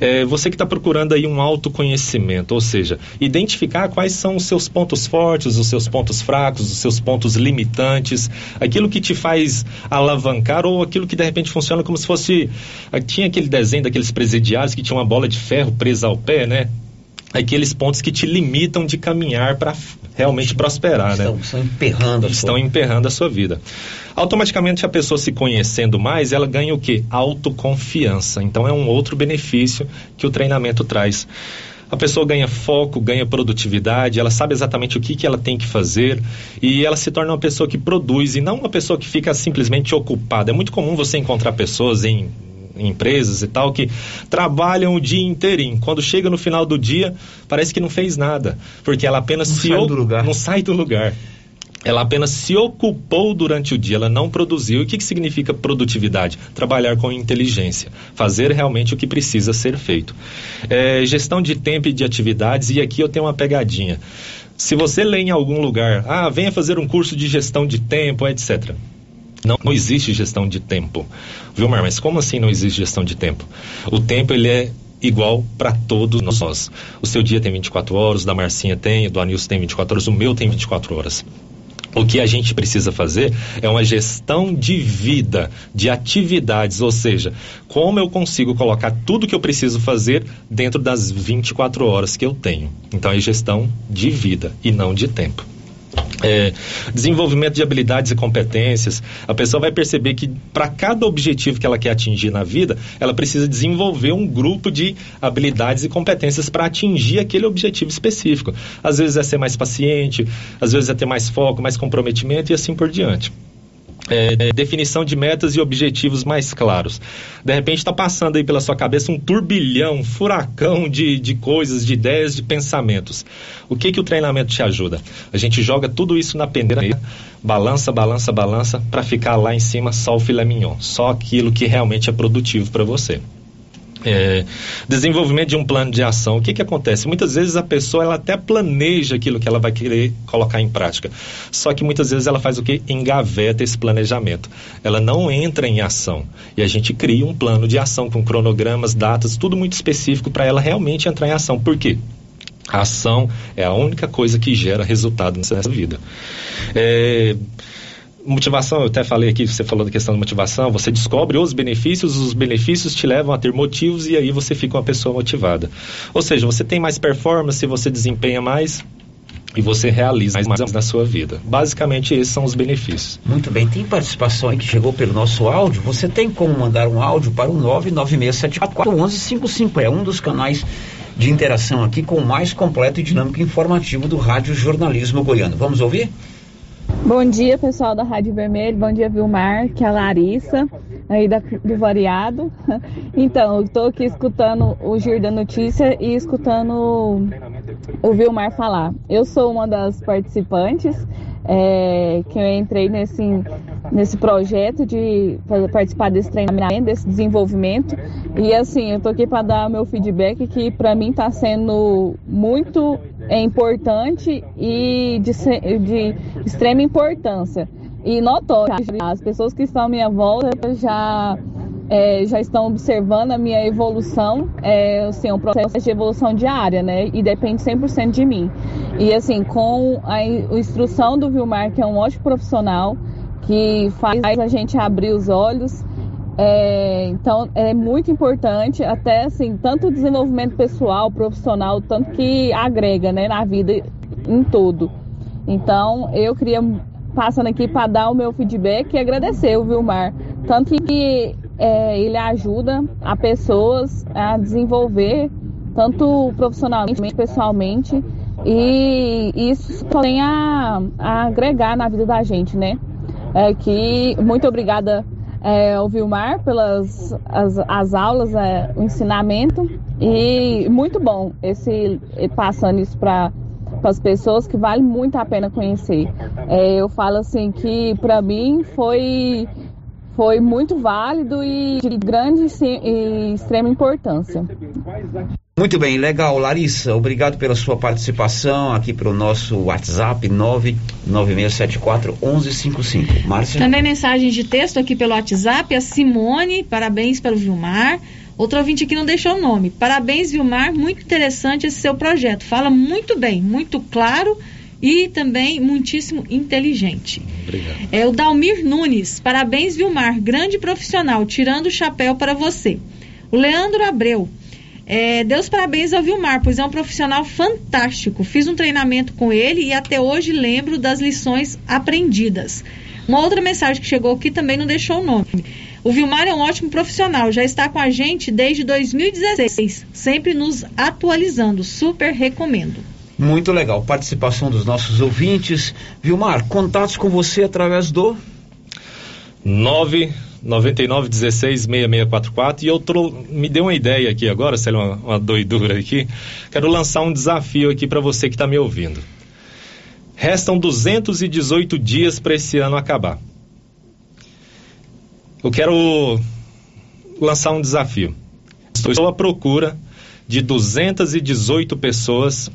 É, você que está procurando aí um autoconhecimento, ou seja, identificar quais são os seus pontos fortes, os seus pontos fracos, os seus pontos limitantes, aquilo que te faz alavancar ou aquilo que de repente funciona como se fosse... Tinha aquele desenho daqueles presidiários que tinha uma bola de ferro presa ao pé, né? Aqueles pontos que te limitam de caminhar para realmente prosperar, estão, né? Estão emperrando a Estão sua... emperrando a sua vida. Automaticamente a pessoa se conhecendo mais, ela ganha o que? Autoconfiança. Então é um outro benefício que o treinamento traz. A pessoa ganha foco, ganha produtividade, ela sabe exatamente o que, que ela tem que fazer e ela se torna uma pessoa que produz e não uma pessoa que fica simplesmente ocupada. É muito comum você encontrar pessoas em empresas e tal que trabalham o dia inteirinho. Quando chega no final do dia, parece que não fez nada, porque ela apenas não se sai do lugar. não sai do lugar. Ela apenas se ocupou durante o dia, ela não produziu. E o que, que significa produtividade? Trabalhar com inteligência, fazer realmente o que precisa ser feito. É, gestão de tempo e de atividades, e aqui eu tenho uma pegadinha. Se você lê em algum lugar, ah, venha fazer um curso de gestão de tempo, etc. Não, não existe gestão de tempo. Vilmar, mas como assim não existe gestão de tempo? O tempo ele é igual para todos nós. O seu dia tem 24 horas, o da Marcinha tem, o do Anilson tem 24 horas, o meu tem 24 horas. O que a gente precisa fazer é uma gestão de vida, de atividades, ou seja, como eu consigo colocar tudo que eu preciso fazer dentro das 24 horas que eu tenho. Então é gestão de vida e não de tempo. É, desenvolvimento de habilidades e competências, a pessoa vai perceber que para cada objetivo que ela quer atingir na vida, ela precisa desenvolver um grupo de habilidades e competências para atingir aquele objetivo específico. Às vezes é ser mais paciente, às vezes é ter mais foco, mais comprometimento e assim por diante. É, definição de metas e objetivos mais claros. De repente está passando aí pela sua cabeça um turbilhão, um furacão de, de coisas, de ideias, de pensamentos. O que que o treinamento te ajuda? A gente joga tudo isso na peneira, balança, balança, balança, para ficar lá em cima só o filé mignon, só aquilo que realmente é produtivo para você. É, desenvolvimento de um plano de ação. O que, que acontece? Muitas vezes a pessoa ela até planeja aquilo que ela vai querer colocar em prática. Só que muitas vezes ela faz o que? Engaveta esse planejamento. Ela não entra em ação. E a gente cria um plano de ação com cronogramas, datas, tudo muito específico para ela realmente entrar em ação. Por quê? A ação é a única coisa que gera resultado nessa vida. É, motivação, eu até falei aqui, você falou da questão da motivação, você descobre os benefícios, os benefícios te levam a ter motivos e aí você fica uma pessoa motivada. Ou seja, você tem mais performance, você desempenha mais e você realiza mais na sua vida. Basicamente, esses são os benefícios. Muito bem, tem participação aí que chegou pelo nosso áudio. Você tem como mandar um áudio para o 996741155. É um dos canais de interação aqui com o mais completo e dinâmico informativo do Rádio Jornalismo Goiano. Vamos ouvir? Bom dia, pessoal da Rádio Vermelho. Bom dia, Vilmar, que é a Larissa, aí da, do Variado. Então, eu estou aqui escutando o Giro da Notícia e escutando o Vilmar falar. Eu sou uma das participantes é, que eu entrei nesse, nesse projeto de participar desse treinamento, desse desenvolvimento. E assim, eu tô aqui para dar meu feedback que para mim está sendo muito importante e de, de extrema importância. E notório, as pessoas que estão à minha volta já é, já estão observando a minha evolução, é assim, um processo de evolução diária, né? E depende 100% de mim. E assim, com a instrução do Vilmar, que é um ótimo profissional, que faz a gente abrir os olhos. É, então é muito importante, até assim, tanto o desenvolvimento pessoal, profissional, tanto que agrega né, na vida em todo. Então eu queria passando aqui para dar o meu feedback e agradecer o Vilmar. Tanto que é, ele ajuda a pessoas a desenvolver, tanto profissionalmente, pessoalmente, e isso só tem a, a agregar na vida da gente, né? É que muito obrigada é, ao Vilmar pelas as, as aulas, é, o ensinamento e muito bom esse passando isso para as pessoas que vale muito a pena conhecer. É, eu falo assim que para mim foi foi muito válido e de grande e extrema importância. Muito bem, legal, Larissa. Obrigado pela sua participação aqui para o nosso WhatsApp 996741155. Márcia. Também mensagens de texto aqui pelo WhatsApp. A Simone, parabéns pelo Vilmar. Outro ouvinte aqui não deixou o nome. Parabéns, Vilmar. Muito interessante esse seu projeto. Fala muito bem, muito claro e também muitíssimo inteligente. Obrigado. É o Dalmir Nunes. Parabéns, Vilmar. Grande profissional. Tirando o chapéu para você. O Leandro Abreu. É, Deus parabéns ao Vilmar, pois é um profissional fantástico. Fiz um treinamento com ele e até hoje lembro das lições aprendidas. Uma outra mensagem que chegou aqui também não deixou o nome. O Vilmar é um ótimo profissional, já está com a gente desde 2016, sempre nos atualizando. Super recomendo. Muito legal. Participação dos nossos ouvintes. Vilmar, contatos com você através do 9 99 16 6644 e eu me deu uma ideia aqui agora, sei lá, uma, uma doidura aqui. Quero lançar um desafio aqui para você que está me ouvindo. Restam 218 dias para esse ano acabar. Eu quero lançar um desafio. Estou à procura de 218 pessoas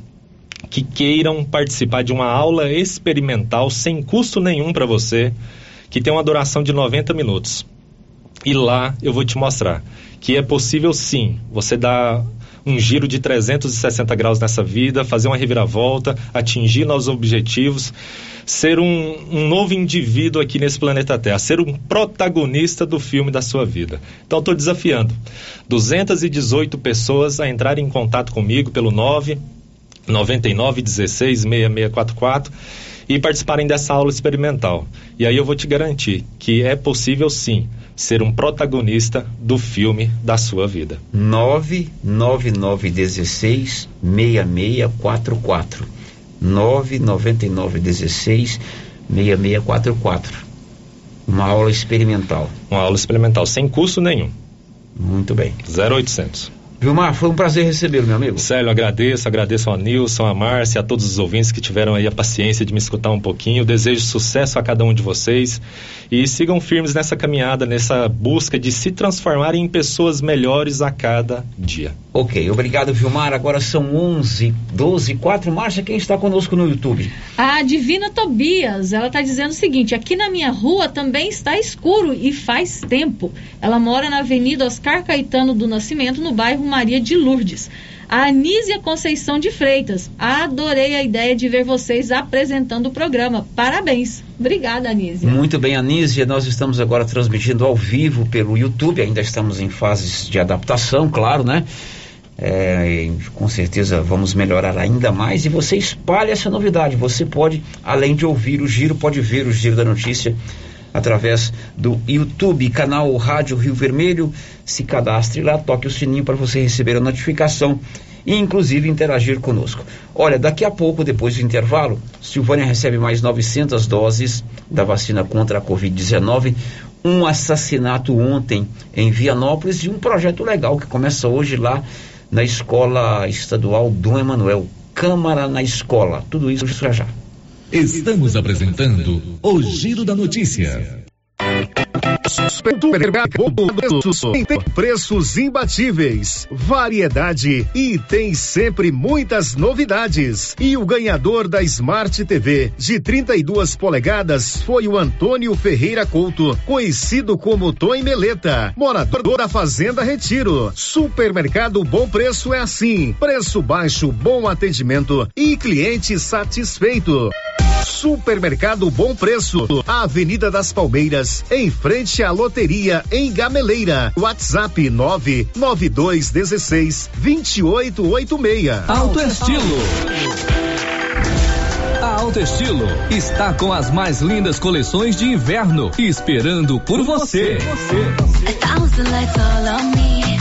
que queiram participar de uma aula experimental sem custo nenhum para você, que tem uma duração de 90 minutos. E lá eu vou te mostrar que é possível sim você dar um giro de 360 graus nessa vida, fazer uma reviravolta, atingir nossos objetivos, ser um, um novo indivíduo aqui nesse planeta Terra, ser um protagonista do filme da sua vida. Então estou desafiando 218 pessoas a entrarem em contato comigo pelo 9 99 16 6644 e participarem dessa aula experimental. E aí eu vou te garantir que é possível sim ser um protagonista do filme da sua vida. 99916 6644 99916 6644 Uma aula experimental. Uma aula experimental, sem custo nenhum. Muito bem. 0800. Vilmar, foi um prazer recebê-lo, meu amigo. Célio, agradeço, agradeço ao Nilson, a Márcia, a todos os ouvintes que tiveram aí a paciência de me escutar um pouquinho. Desejo sucesso a cada um de vocês e sigam firmes nessa caminhada, nessa busca de se transformarem em pessoas melhores a cada dia. Ok, obrigado, Vilmar. Agora são 11, 12, 4. Márcia, quem está conosco no YouTube? A Divina Tobias, ela está dizendo o seguinte: aqui na minha rua também está escuro e faz tempo. Ela mora na Avenida Oscar Caetano do Nascimento, no bairro Maria de Lourdes. A Anísia Conceição de Freitas, adorei a ideia de ver vocês apresentando o programa. Parabéns. Obrigada, Anísia. Muito bem, Anísia. Nós estamos agora transmitindo ao vivo pelo YouTube. Ainda estamos em fases de adaptação, claro, né? É, com certeza vamos melhorar ainda mais e você espalha essa novidade. Você pode, além de ouvir o giro, pode ver o giro da notícia através do YouTube, canal Rádio Rio Vermelho. Se cadastre lá, toque o sininho para você receber a notificação e inclusive interagir conosco. Olha, daqui a pouco, depois do intervalo, Silvânia recebe mais 900 doses da vacina contra a Covid-19. Um assassinato ontem em Vianópolis e um projeto legal que começa hoje lá na Escola Estadual Dom Emanuel. Câmara na Escola. Tudo isso já já. Estamos apresentando o Giro da Notícia. Preços imbatíveis, variedade e tem sempre muitas novidades. E o ganhador da Smart TV de 32 polegadas foi o Antônio Ferreira Couto, conhecido como Tom Meleta, morador da Fazenda Retiro. Supermercado Bom Preço é assim: preço baixo, bom atendimento e cliente satisfeito. Supermercado Bom Preço, Avenida das Palmeiras, em frente à loteria em Gameleira. WhatsApp 99216 2886. Alto Estilo. A Alto Estilo está com as mais lindas coleções de inverno esperando por você.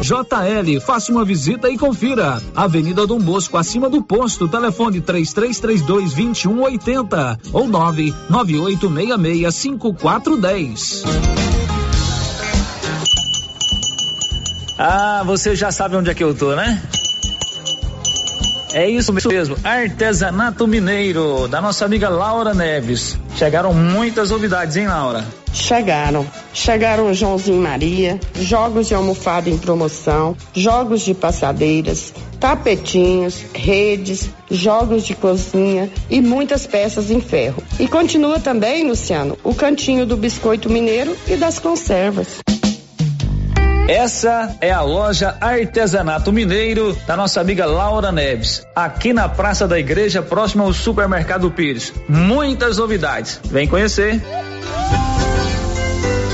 JL, faça uma visita e confira. Avenida Dom Bosco, acima do posto, telefone 3332 2180 ou 99866 5410. Ah, você já sabe onde é que eu tô, né? É isso mesmo, artesanato mineiro, da nossa amiga Laura Neves. Chegaram muitas novidades, hein, Laura? Chegaram. Chegaram Joãozinho Maria, jogos de almofada em promoção, jogos de passadeiras, tapetinhos, redes, jogos de cozinha e muitas peças em ferro. E continua também, Luciano, o cantinho do biscoito mineiro e das conservas. Essa é a loja Artesanato Mineiro da nossa amiga Laura Neves, aqui na Praça da Igreja, próximo ao Supermercado Pires. Muitas novidades. Vem conhecer.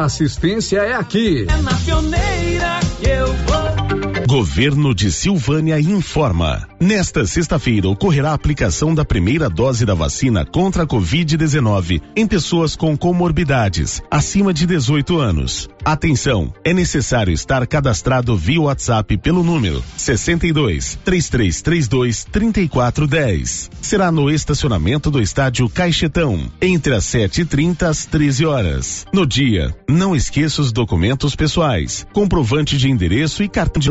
assistência é aqui. É na pioneira que eu vou. Governo de Silvânia informa. Nesta sexta-feira ocorrerá a aplicação da primeira dose da vacina contra a Covid-19 em pessoas com comorbidades acima de 18 anos. Atenção, é necessário estar cadastrado via WhatsApp pelo número 62 3332 3410. Será no estacionamento do estádio Caixetão, entre as 7h30 às 13 horas. No dia, não esqueça os documentos pessoais, comprovante de endereço e cartão de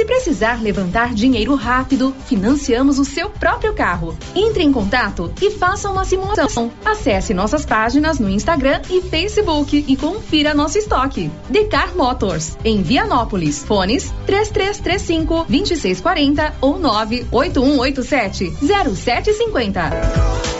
Se precisar levantar dinheiro rápido, financiamos o seu próprio carro. Entre em contato e faça uma simulação. Acesse nossas páginas no Instagram e Facebook e confira nosso estoque. Decar Motors, em Vianópolis. Fones 3335 2640 ou 98187 0750.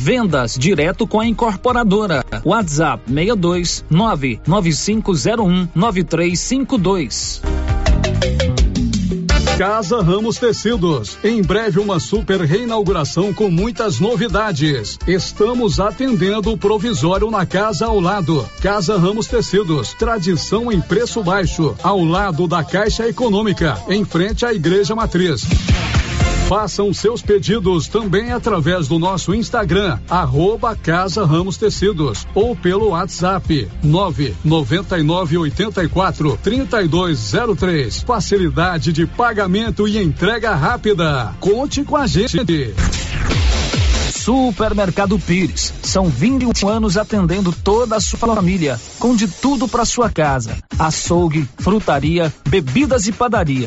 Vendas direto com a incorporadora. WhatsApp 62 99501 9352. Casa Ramos Tecidos. Em breve uma super reinauguração com muitas novidades. Estamos atendendo o provisório na casa ao lado. Casa Ramos Tecidos. Tradição em preço baixo. Ao lado da Caixa Econômica. Em frente à Igreja Matriz. Façam seus pedidos também através do nosso Instagram, arroba Casa Ramos Tecidos, ou pelo WhatsApp 99984 3203. Facilidade de pagamento e entrega rápida. Conte com a gente. Supermercado Pires. São 21 anos atendendo toda a sua família, com de tudo para sua casa: açougue, frutaria, bebidas e padaria.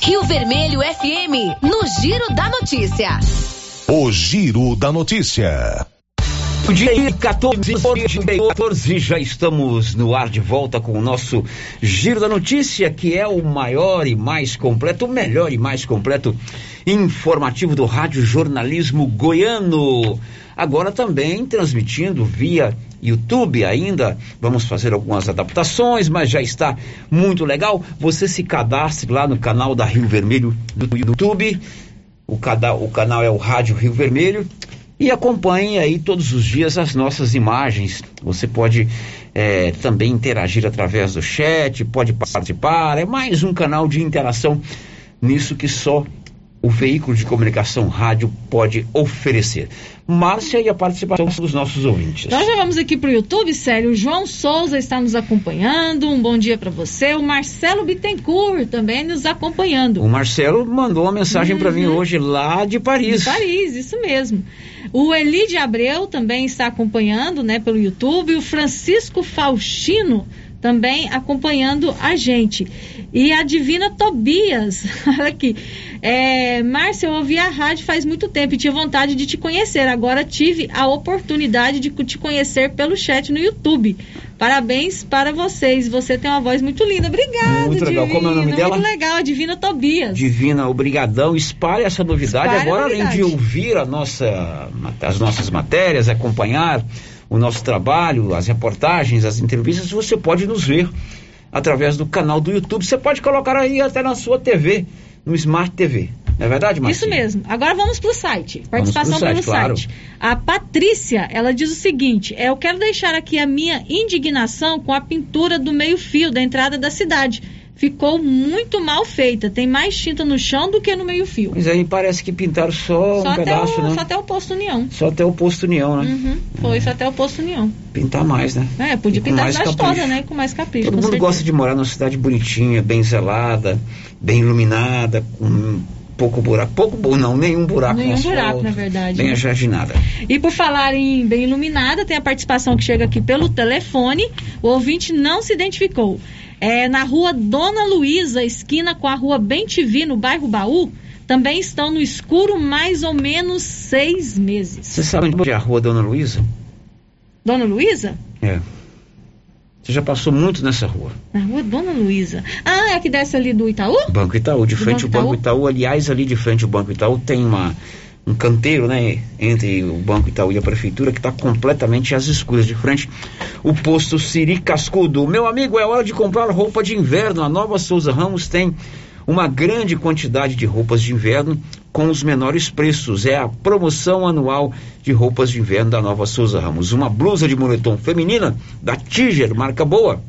Rio Vermelho FM, no Giro da Notícia. O Giro da Notícia. Dia 14, 14, já estamos no ar de volta com o nosso Giro da Notícia, que é o maior e mais completo, o melhor e mais completo informativo do Rádio Jornalismo Goiano. Agora também transmitindo via YouTube ainda. Vamos fazer algumas adaptações, mas já está muito legal. Você se cadastre lá no canal da Rio Vermelho do YouTube. O canal, o canal é o Rádio Rio Vermelho e acompanhe aí todos os dias as nossas imagens. Você pode é, também interagir através do chat, pode participar. É mais um canal de interação nisso que só o veículo de comunicação rádio pode oferecer. Márcia e a participação dos nossos ouvintes. Nós já vamos aqui para o YouTube, sério. O João Souza está nos acompanhando. Um bom dia para você. O Marcelo Bittencourt também nos acompanhando. O Marcelo mandou uma mensagem uhum. para mim hoje lá de Paris. De Paris, isso mesmo. O Elide Abreu também está acompanhando, né, pelo YouTube. O Francisco Faustino também acompanhando a gente. E a Divina Tobias, olha aqui. É, Márcia, eu ouvi a rádio faz muito tempo e tinha vontade de te conhecer. Agora tive a oportunidade de te conhecer pelo chat no YouTube. Parabéns para vocês. Você tem uma voz muito linda. Obrigada, Muito legal. Divina. Como é o nome dela? Muito legal, a Divina Tobias. Divina, obrigadão. Espalhe essa novidade. Espalhe Agora, além de ouvir a nossa, as nossas matérias, acompanhar o nosso trabalho, as reportagens, as entrevistas, você pode nos ver através do canal do YouTube. Você pode colocar aí até na sua TV, no Smart TV. Não é verdade, Marcia? Isso mesmo. Agora vamos para o site. Participação pro site, pelo claro. site. A Patrícia, ela diz o seguinte: é, eu quero deixar aqui a minha indignação com a pintura do meio-fio da entrada da cidade. Ficou muito mal feita. Tem mais tinta no chão do que no meio-fio. Mas aí parece que pintaram só, Só, um pedaço, o, né? só até o posto União. Só até o posto União, né? Uhum, foi só até o posto União. Pintar mais, né? É, podia pintar mais toda, né? Com mais capricho. Todo mundo certeza. gosta de morar numa cidade bonitinha, bem zelada, bem iluminada, com pouco buraco. Pouco bu- não, nenhum buraco Nenhum no buraco, asfalto, na verdade, Bem né? ajardinada. E por falar em bem iluminada, tem a participação que chega aqui pelo telefone. O ouvinte não se identificou. É na rua Dona Luísa, esquina com a rua Bem TV, no bairro Baú. Também estão no escuro mais ou menos seis meses. Você sabe onde é a rua Dona Luísa? Dona Luísa? É. Você já passou muito nessa rua. Na rua Dona Luísa. Ah, é a que desce ali do Itaú? Banco Itaú, de frente ao Banco Banco Itaú. Aliás, ali de frente ao Banco Itaú tem uma, um canteiro, né? Entre o Banco Itaú e a Prefeitura, que está completamente às escuras. De frente, o posto Siri Cascudo. Meu amigo, é hora de comprar roupa de inverno. A nova Souza Ramos tem uma grande quantidade de roupas de inverno com os menores preços. É a promoção anual de roupas de inverno da nova Souza Ramos. Uma blusa de moletom feminina da Tiger, marca boa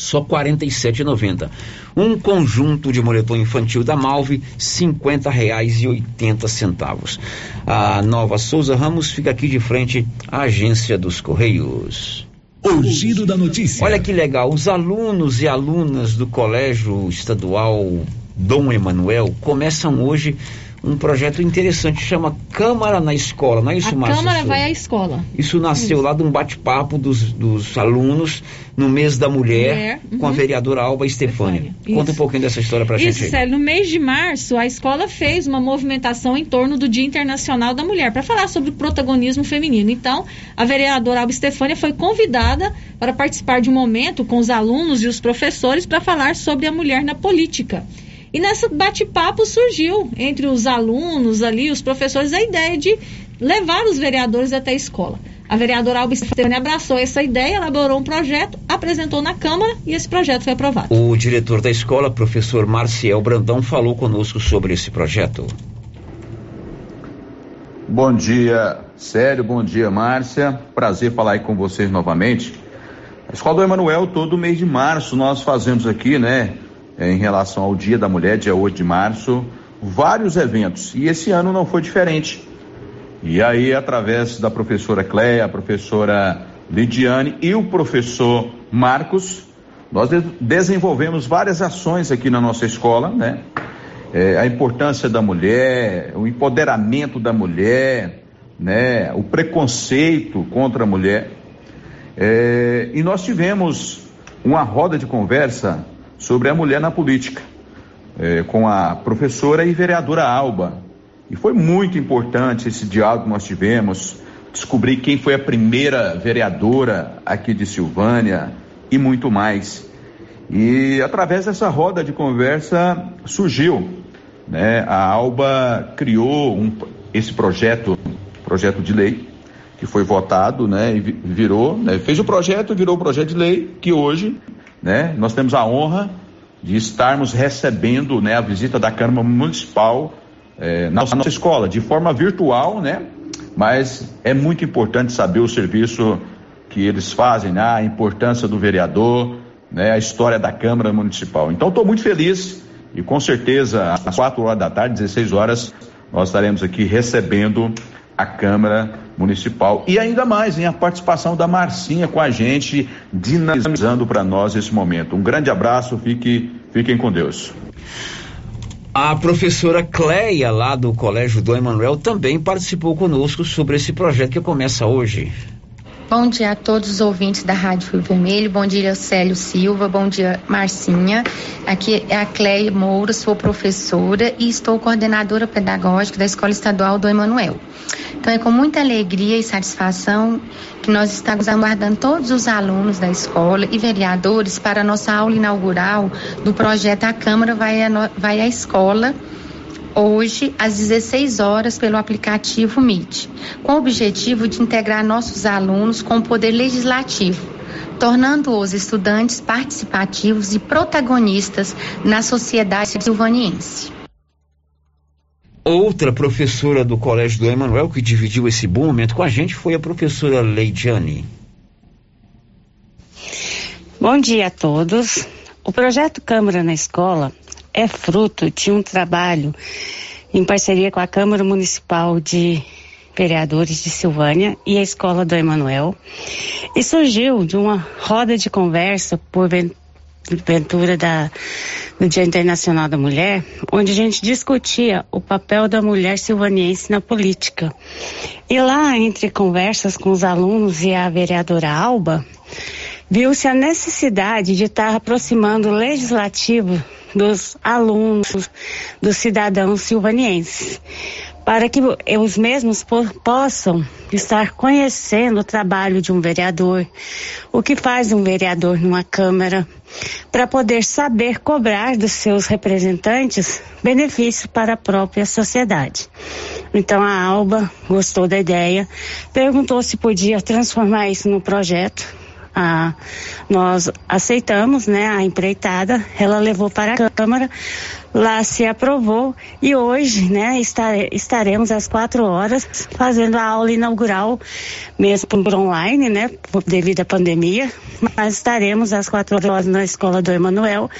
só R$ 47,90. Um conjunto de moletom infantil da Malve, R$ 50,80. A nova Souza Ramos fica aqui de frente à agência dos Correios. O giro da notícia. Olha que legal, os alunos e alunas do Colégio Estadual Dom Emanuel começam hoje um projeto interessante, chama Câmara na Escola, não é isso, a Márcia Câmara vai à escola. Isso nasceu lá de um bate-papo dos, dos alunos no mês da mulher, Mulher, com a uhum. vereadora Alba Estefânia. Isso. Conta um pouquinho dessa história pra Isso, gente aí. Célio, no mês de março, a escola fez uma movimentação em torno do Dia Internacional da Mulher, para falar sobre o protagonismo feminino. Então, a vereadora Alba Estefânia foi convidada para participar de um momento com os alunos e os professores para falar sobre a mulher na política. E nesse bate-papo surgiu entre os alunos ali, os professores, a ideia de levar os vereadores até a escola. A vereadora Alba Estefânia abraçou essa ideia, elaborou um projeto, apresentou na Câmara e esse projeto foi aprovado. O diretor da escola, professor Marciel Brandão, falou conosco sobre esse projeto. Bom dia, Sério, bom dia, Márcia. Prazer falar aí com vocês novamente. A Escola do Emanuel, todo mês de março, nós fazemos aqui, né, em relação ao Dia da Mulher, dia 8 de março, vários eventos. E esse ano não foi diferente. E aí, através da professora Cleia, a professora Lidiane e o professor Marcos, nós de- desenvolvemos várias ações aqui na nossa escola, né? É, a importância da mulher, o empoderamento da mulher, né? O preconceito contra a mulher. É, e nós tivemos uma roda de conversa sobre a mulher na política, é, com a professora e vereadora Alba. E foi muito importante esse diálogo que nós tivemos. descobrir quem foi a primeira vereadora aqui de Silvânia e muito mais. E através dessa roda de conversa surgiu, né? A Alba criou um, esse projeto, projeto de lei que foi votado, né? E virou, né, fez o projeto, virou o projeto de lei que hoje, né? Nós temos a honra de estarmos recebendo, né? A visita da Câmara Municipal é, na nossa escola de forma virtual, né? Mas é muito importante saber o serviço que eles fazem, né? A importância do vereador, né, a história da Câmara Municipal. Então, estou muito feliz e com certeza às 4 horas da tarde, 16 horas, nós estaremos aqui recebendo a Câmara Municipal. E ainda mais, em a participação da Marcinha com a gente, dinamizando para nós esse momento. Um grande abraço, fique, fiquem com Deus. A professora Cleia, lá do Colégio do Emanuel, também participou conosco sobre esse projeto que começa hoje. Bom dia a todos os ouvintes da Rádio Fio Vermelho. Bom dia, Célio Silva. Bom dia, Marcinha. Aqui é a Cleia Moura, sou professora e estou coordenadora pedagógica da Escola Estadual do Emanuel. Então é com muita alegria e satisfação que nós estamos aguardando todos os alunos da escola e vereadores para a nossa aula inaugural do projeto A Câmara vai à, vai à Escola hoje às 16 horas pelo aplicativo Meet, com o objetivo de integrar nossos alunos com o poder legislativo, tornando os estudantes participativos e protagonistas na sociedade silvaniense. Outra professora do Colégio do Emanuel que dividiu esse bom momento com a gente foi a professora Leidiane. Bom dia a todos. O projeto Câmara na Escola é fruto de um trabalho em parceria com a Câmara Municipal de Vereadores de Silvânia e a Escola do Emanuel e surgiu de uma roda de conversa por ventura da, do Dia Internacional da Mulher, onde a gente discutia o papel da mulher silvaniense na política. E lá, entre conversas com os alunos e a vereadora Alba, viu-se a necessidade de estar aproximando o legislativo dos alunos, dos cidadãos silvanienses, para que os mesmos possam estar conhecendo o trabalho de um vereador, o que faz um vereador numa Câmara, para poder saber cobrar dos seus representantes benefícios para a própria sociedade. Então a Alba gostou da ideia, perguntou se podia transformar isso no projeto a, nós aceitamos né, a empreitada, ela levou para a Câmara, lá se aprovou e hoje né, estare, estaremos às quatro horas fazendo a aula inaugural, mesmo por online, né, devido à pandemia, mas estaremos às quatro horas na Escola do Emanuel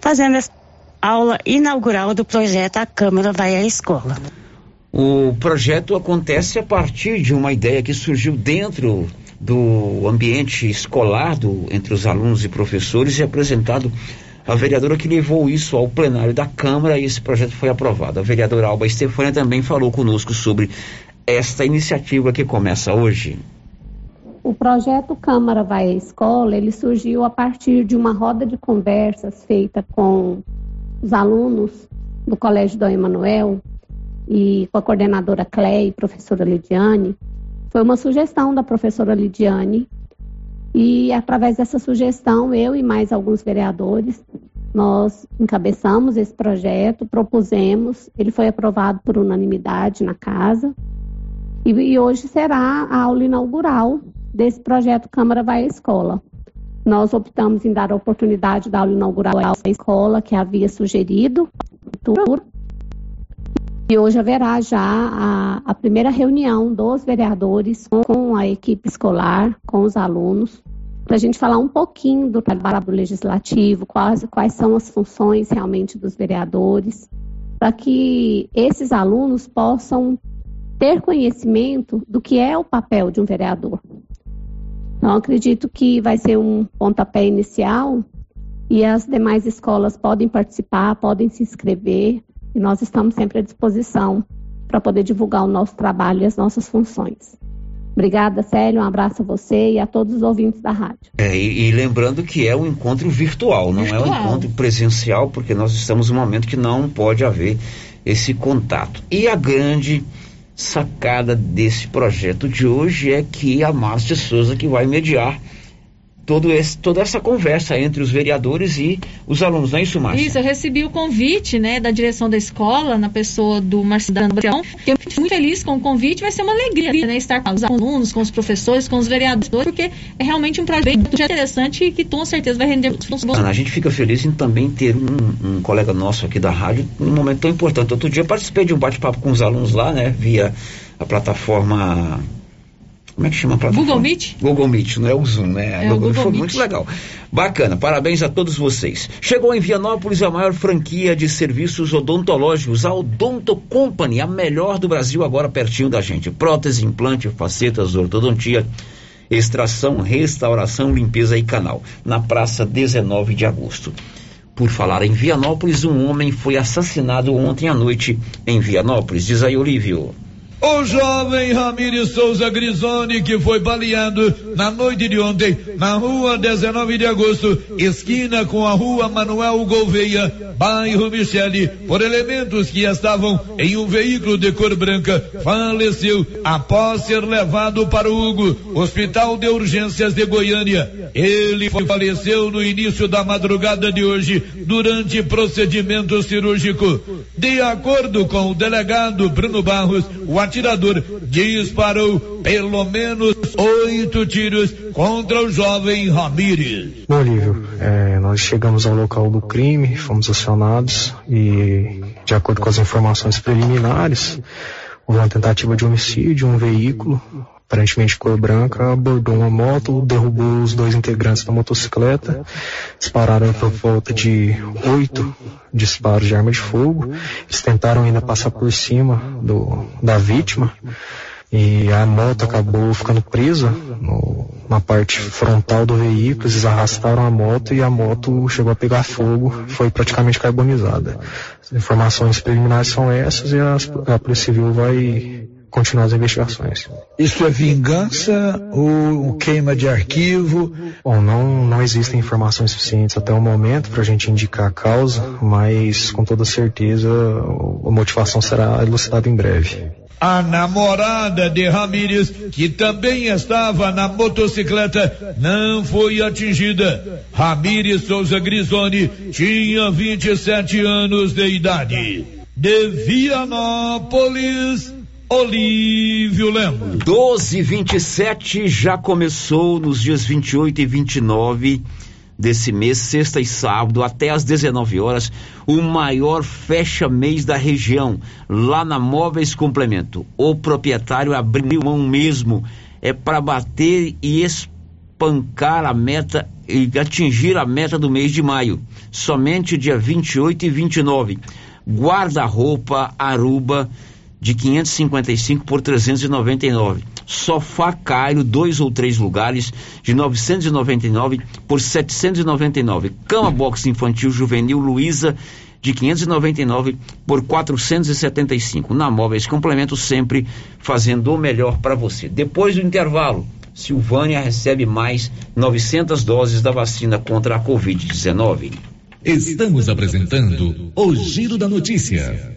fazendo a aula inaugural do projeto A Câmara Vai à Escola. O projeto acontece a partir de uma ideia que surgiu dentro do ambiente escolar do, entre os alunos e professores e apresentado a vereadora que levou isso ao plenário da Câmara e esse projeto foi aprovado. A vereadora Alba Estefânia também falou conosco sobre esta iniciativa que começa hoje. O projeto Câmara Vai à Escola, ele surgiu a partir de uma roda de conversas feita com os alunos do Colégio Dom Emanuel e com a coordenadora Clé e professora Lidiane, foi uma sugestão da professora Lidiane. E através dessa sugestão, eu e mais alguns vereadores, nós encabeçamos esse projeto, propusemos, ele foi aprovado por unanimidade na casa. E, e hoje será a aula inaugural desse projeto Câmara Vai à Escola. Nós optamos em dar a oportunidade da aula inaugural à escola que havia sugerido, e hoje haverá já a, a primeira reunião dos vereadores com a equipe escolar, com os alunos, para a gente falar um pouquinho do trabalho legislativo, quais, quais são as funções realmente dos vereadores, para que esses alunos possam ter conhecimento do que é o papel de um vereador. Então, acredito que vai ser um pontapé inicial e as demais escolas podem participar, podem se inscrever e nós estamos sempre à disposição para poder divulgar o nosso trabalho e as nossas funções. Obrigada, Célio. Um abraço a você e a todos os ouvintes da rádio. É, e, e lembrando que é um encontro virtual, não virtual. é um encontro presencial, porque nós estamos num momento que não pode haver esse contato. E a grande sacada desse projeto de hoje é que a Márcia Souza que vai mediar todo esse, toda essa conversa entre os vereadores e os alunos, não é isso, Márcia? Isso, eu recebi o convite, né, da direção da escola, na pessoa do Marcelo Brão. Eu fico muito feliz com o convite, vai ser uma alegria, né, estar com os alunos, com os professores, com os vereadores, porque é realmente um projeto muito interessante e que com certeza vai render bons A gente fica feliz em também ter um, um colega nosso aqui da rádio num momento tão importante. Outro dia eu participei de um bate-papo com os alunos lá, né, via a plataforma como é que chama a plataforma? Google Meet? Google Meet, não é o Zoom, né? É Google, Google foi Meet. muito legal. Bacana, parabéns a todos vocês. Chegou em Vianópolis a maior franquia de serviços odontológicos, a Odonto Company, a melhor do Brasil, agora pertinho da gente. Prótese, implante, facetas, ortodontia, extração, restauração, limpeza e canal. Na praça 19 de agosto. Por falar em Vianópolis, um homem foi assassinado ontem à noite em Vianópolis. Diz aí, Olívio. O jovem Ramires Souza Grisoni, que foi baleado na noite de ontem, na rua 19 de agosto, esquina com a rua Manuel Gouveia, bairro Michele, por elementos que estavam em um veículo de cor branca, faleceu após ser levado para o Hugo, Hospital de Urgências de Goiânia. Ele faleceu no início da madrugada de hoje, durante procedimento cirúrgico. De acordo com o delegado Bruno Barros, o atirador disparou pelo menos oito tiros contra o jovem Ramírez. Bom, Olívio, é, nós chegamos ao local do crime, fomos acionados e, de acordo com as informações preliminares, houve uma tentativa de homicídio, um veículo, aparentemente cor branca, abordou uma moto, derrubou os dois integrantes da motocicleta, dispararam por volta de oito disparos de arma de fogo, eles tentaram ainda passar por cima do, da vítima, e a moto acabou ficando presa no, na parte frontal do veículo, eles arrastaram a moto e a moto chegou a pegar fogo, foi praticamente carbonizada. As informações preliminares são essas e as, a Polícia Civil vai continuar as investigações. Isso é vingança ou queima de arquivo? Bom, não, não existem informações suficientes até o momento para a gente indicar a causa, mas com toda certeza a motivação será elucidada em breve. A namorada de Ramírez, que também estava na motocicleta, não foi atingida. Ramírez Souza Grisoni tinha 27 anos de idade. De Vianópolis, Olívio Lemos. 1227 já começou nos dias 28 e 29 desse mês, sexta e sábado, até às 19 horas, o maior fecha-mês da região, lá na Móveis Complemento. O proprietário abriu mão mesmo, é para bater e espancar a meta e atingir a meta do mês de maio. Somente dia 28 e 29. Guarda-roupa Aruba de 555 por 399. Sofá Cairo, dois ou três lugares, de 999 por 799. Cama box infantil juvenil Luiza, de 599 por 475. Na Móveis Complemento, sempre fazendo o melhor para você. Depois do intervalo, Silvânia recebe mais 900 doses da vacina contra a Covid-19. Estamos apresentando o Giro da Notícia.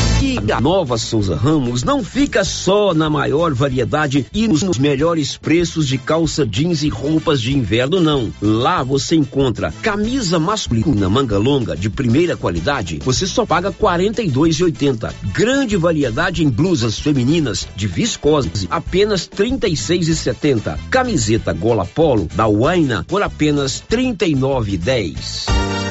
E a Nova Souza Ramos não fica só na maior variedade e nos, melhores preços de calça jeans e roupas de inverno, não. Lá você encontra camisa masculina manga longa de primeira qualidade, você só paga R$ 42,80. Grande variedade em blusas femininas de viscose, apenas R$ 36,70. Camiseta gola polo da Waina por apenas R$ 39,10.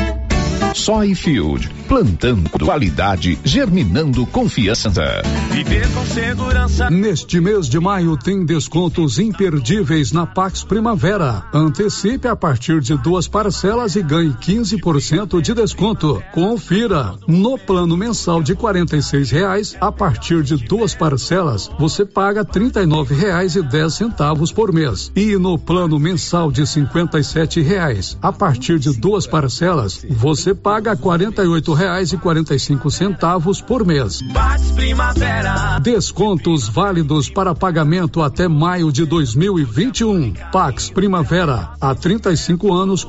Soyfield, plantando qualidade, germinando confiança. Viver com segurança. Neste mês de maio tem descontos imperdíveis na Pax Primavera. Antecipe a partir de duas parcelas e ganhe 15% de desconto. Confira. No plano mensal de quarenta e reais, a partir de duas parcelas, você paga trinta e reais e dez centavos por mês. E no plano mensal de cinquenta e reais, a partir de duas parcelas, você paga cinco centavos por mês. Primavera. Descontos válidos para pagamento até maio de 2021. Pax Primavera, há 35 anos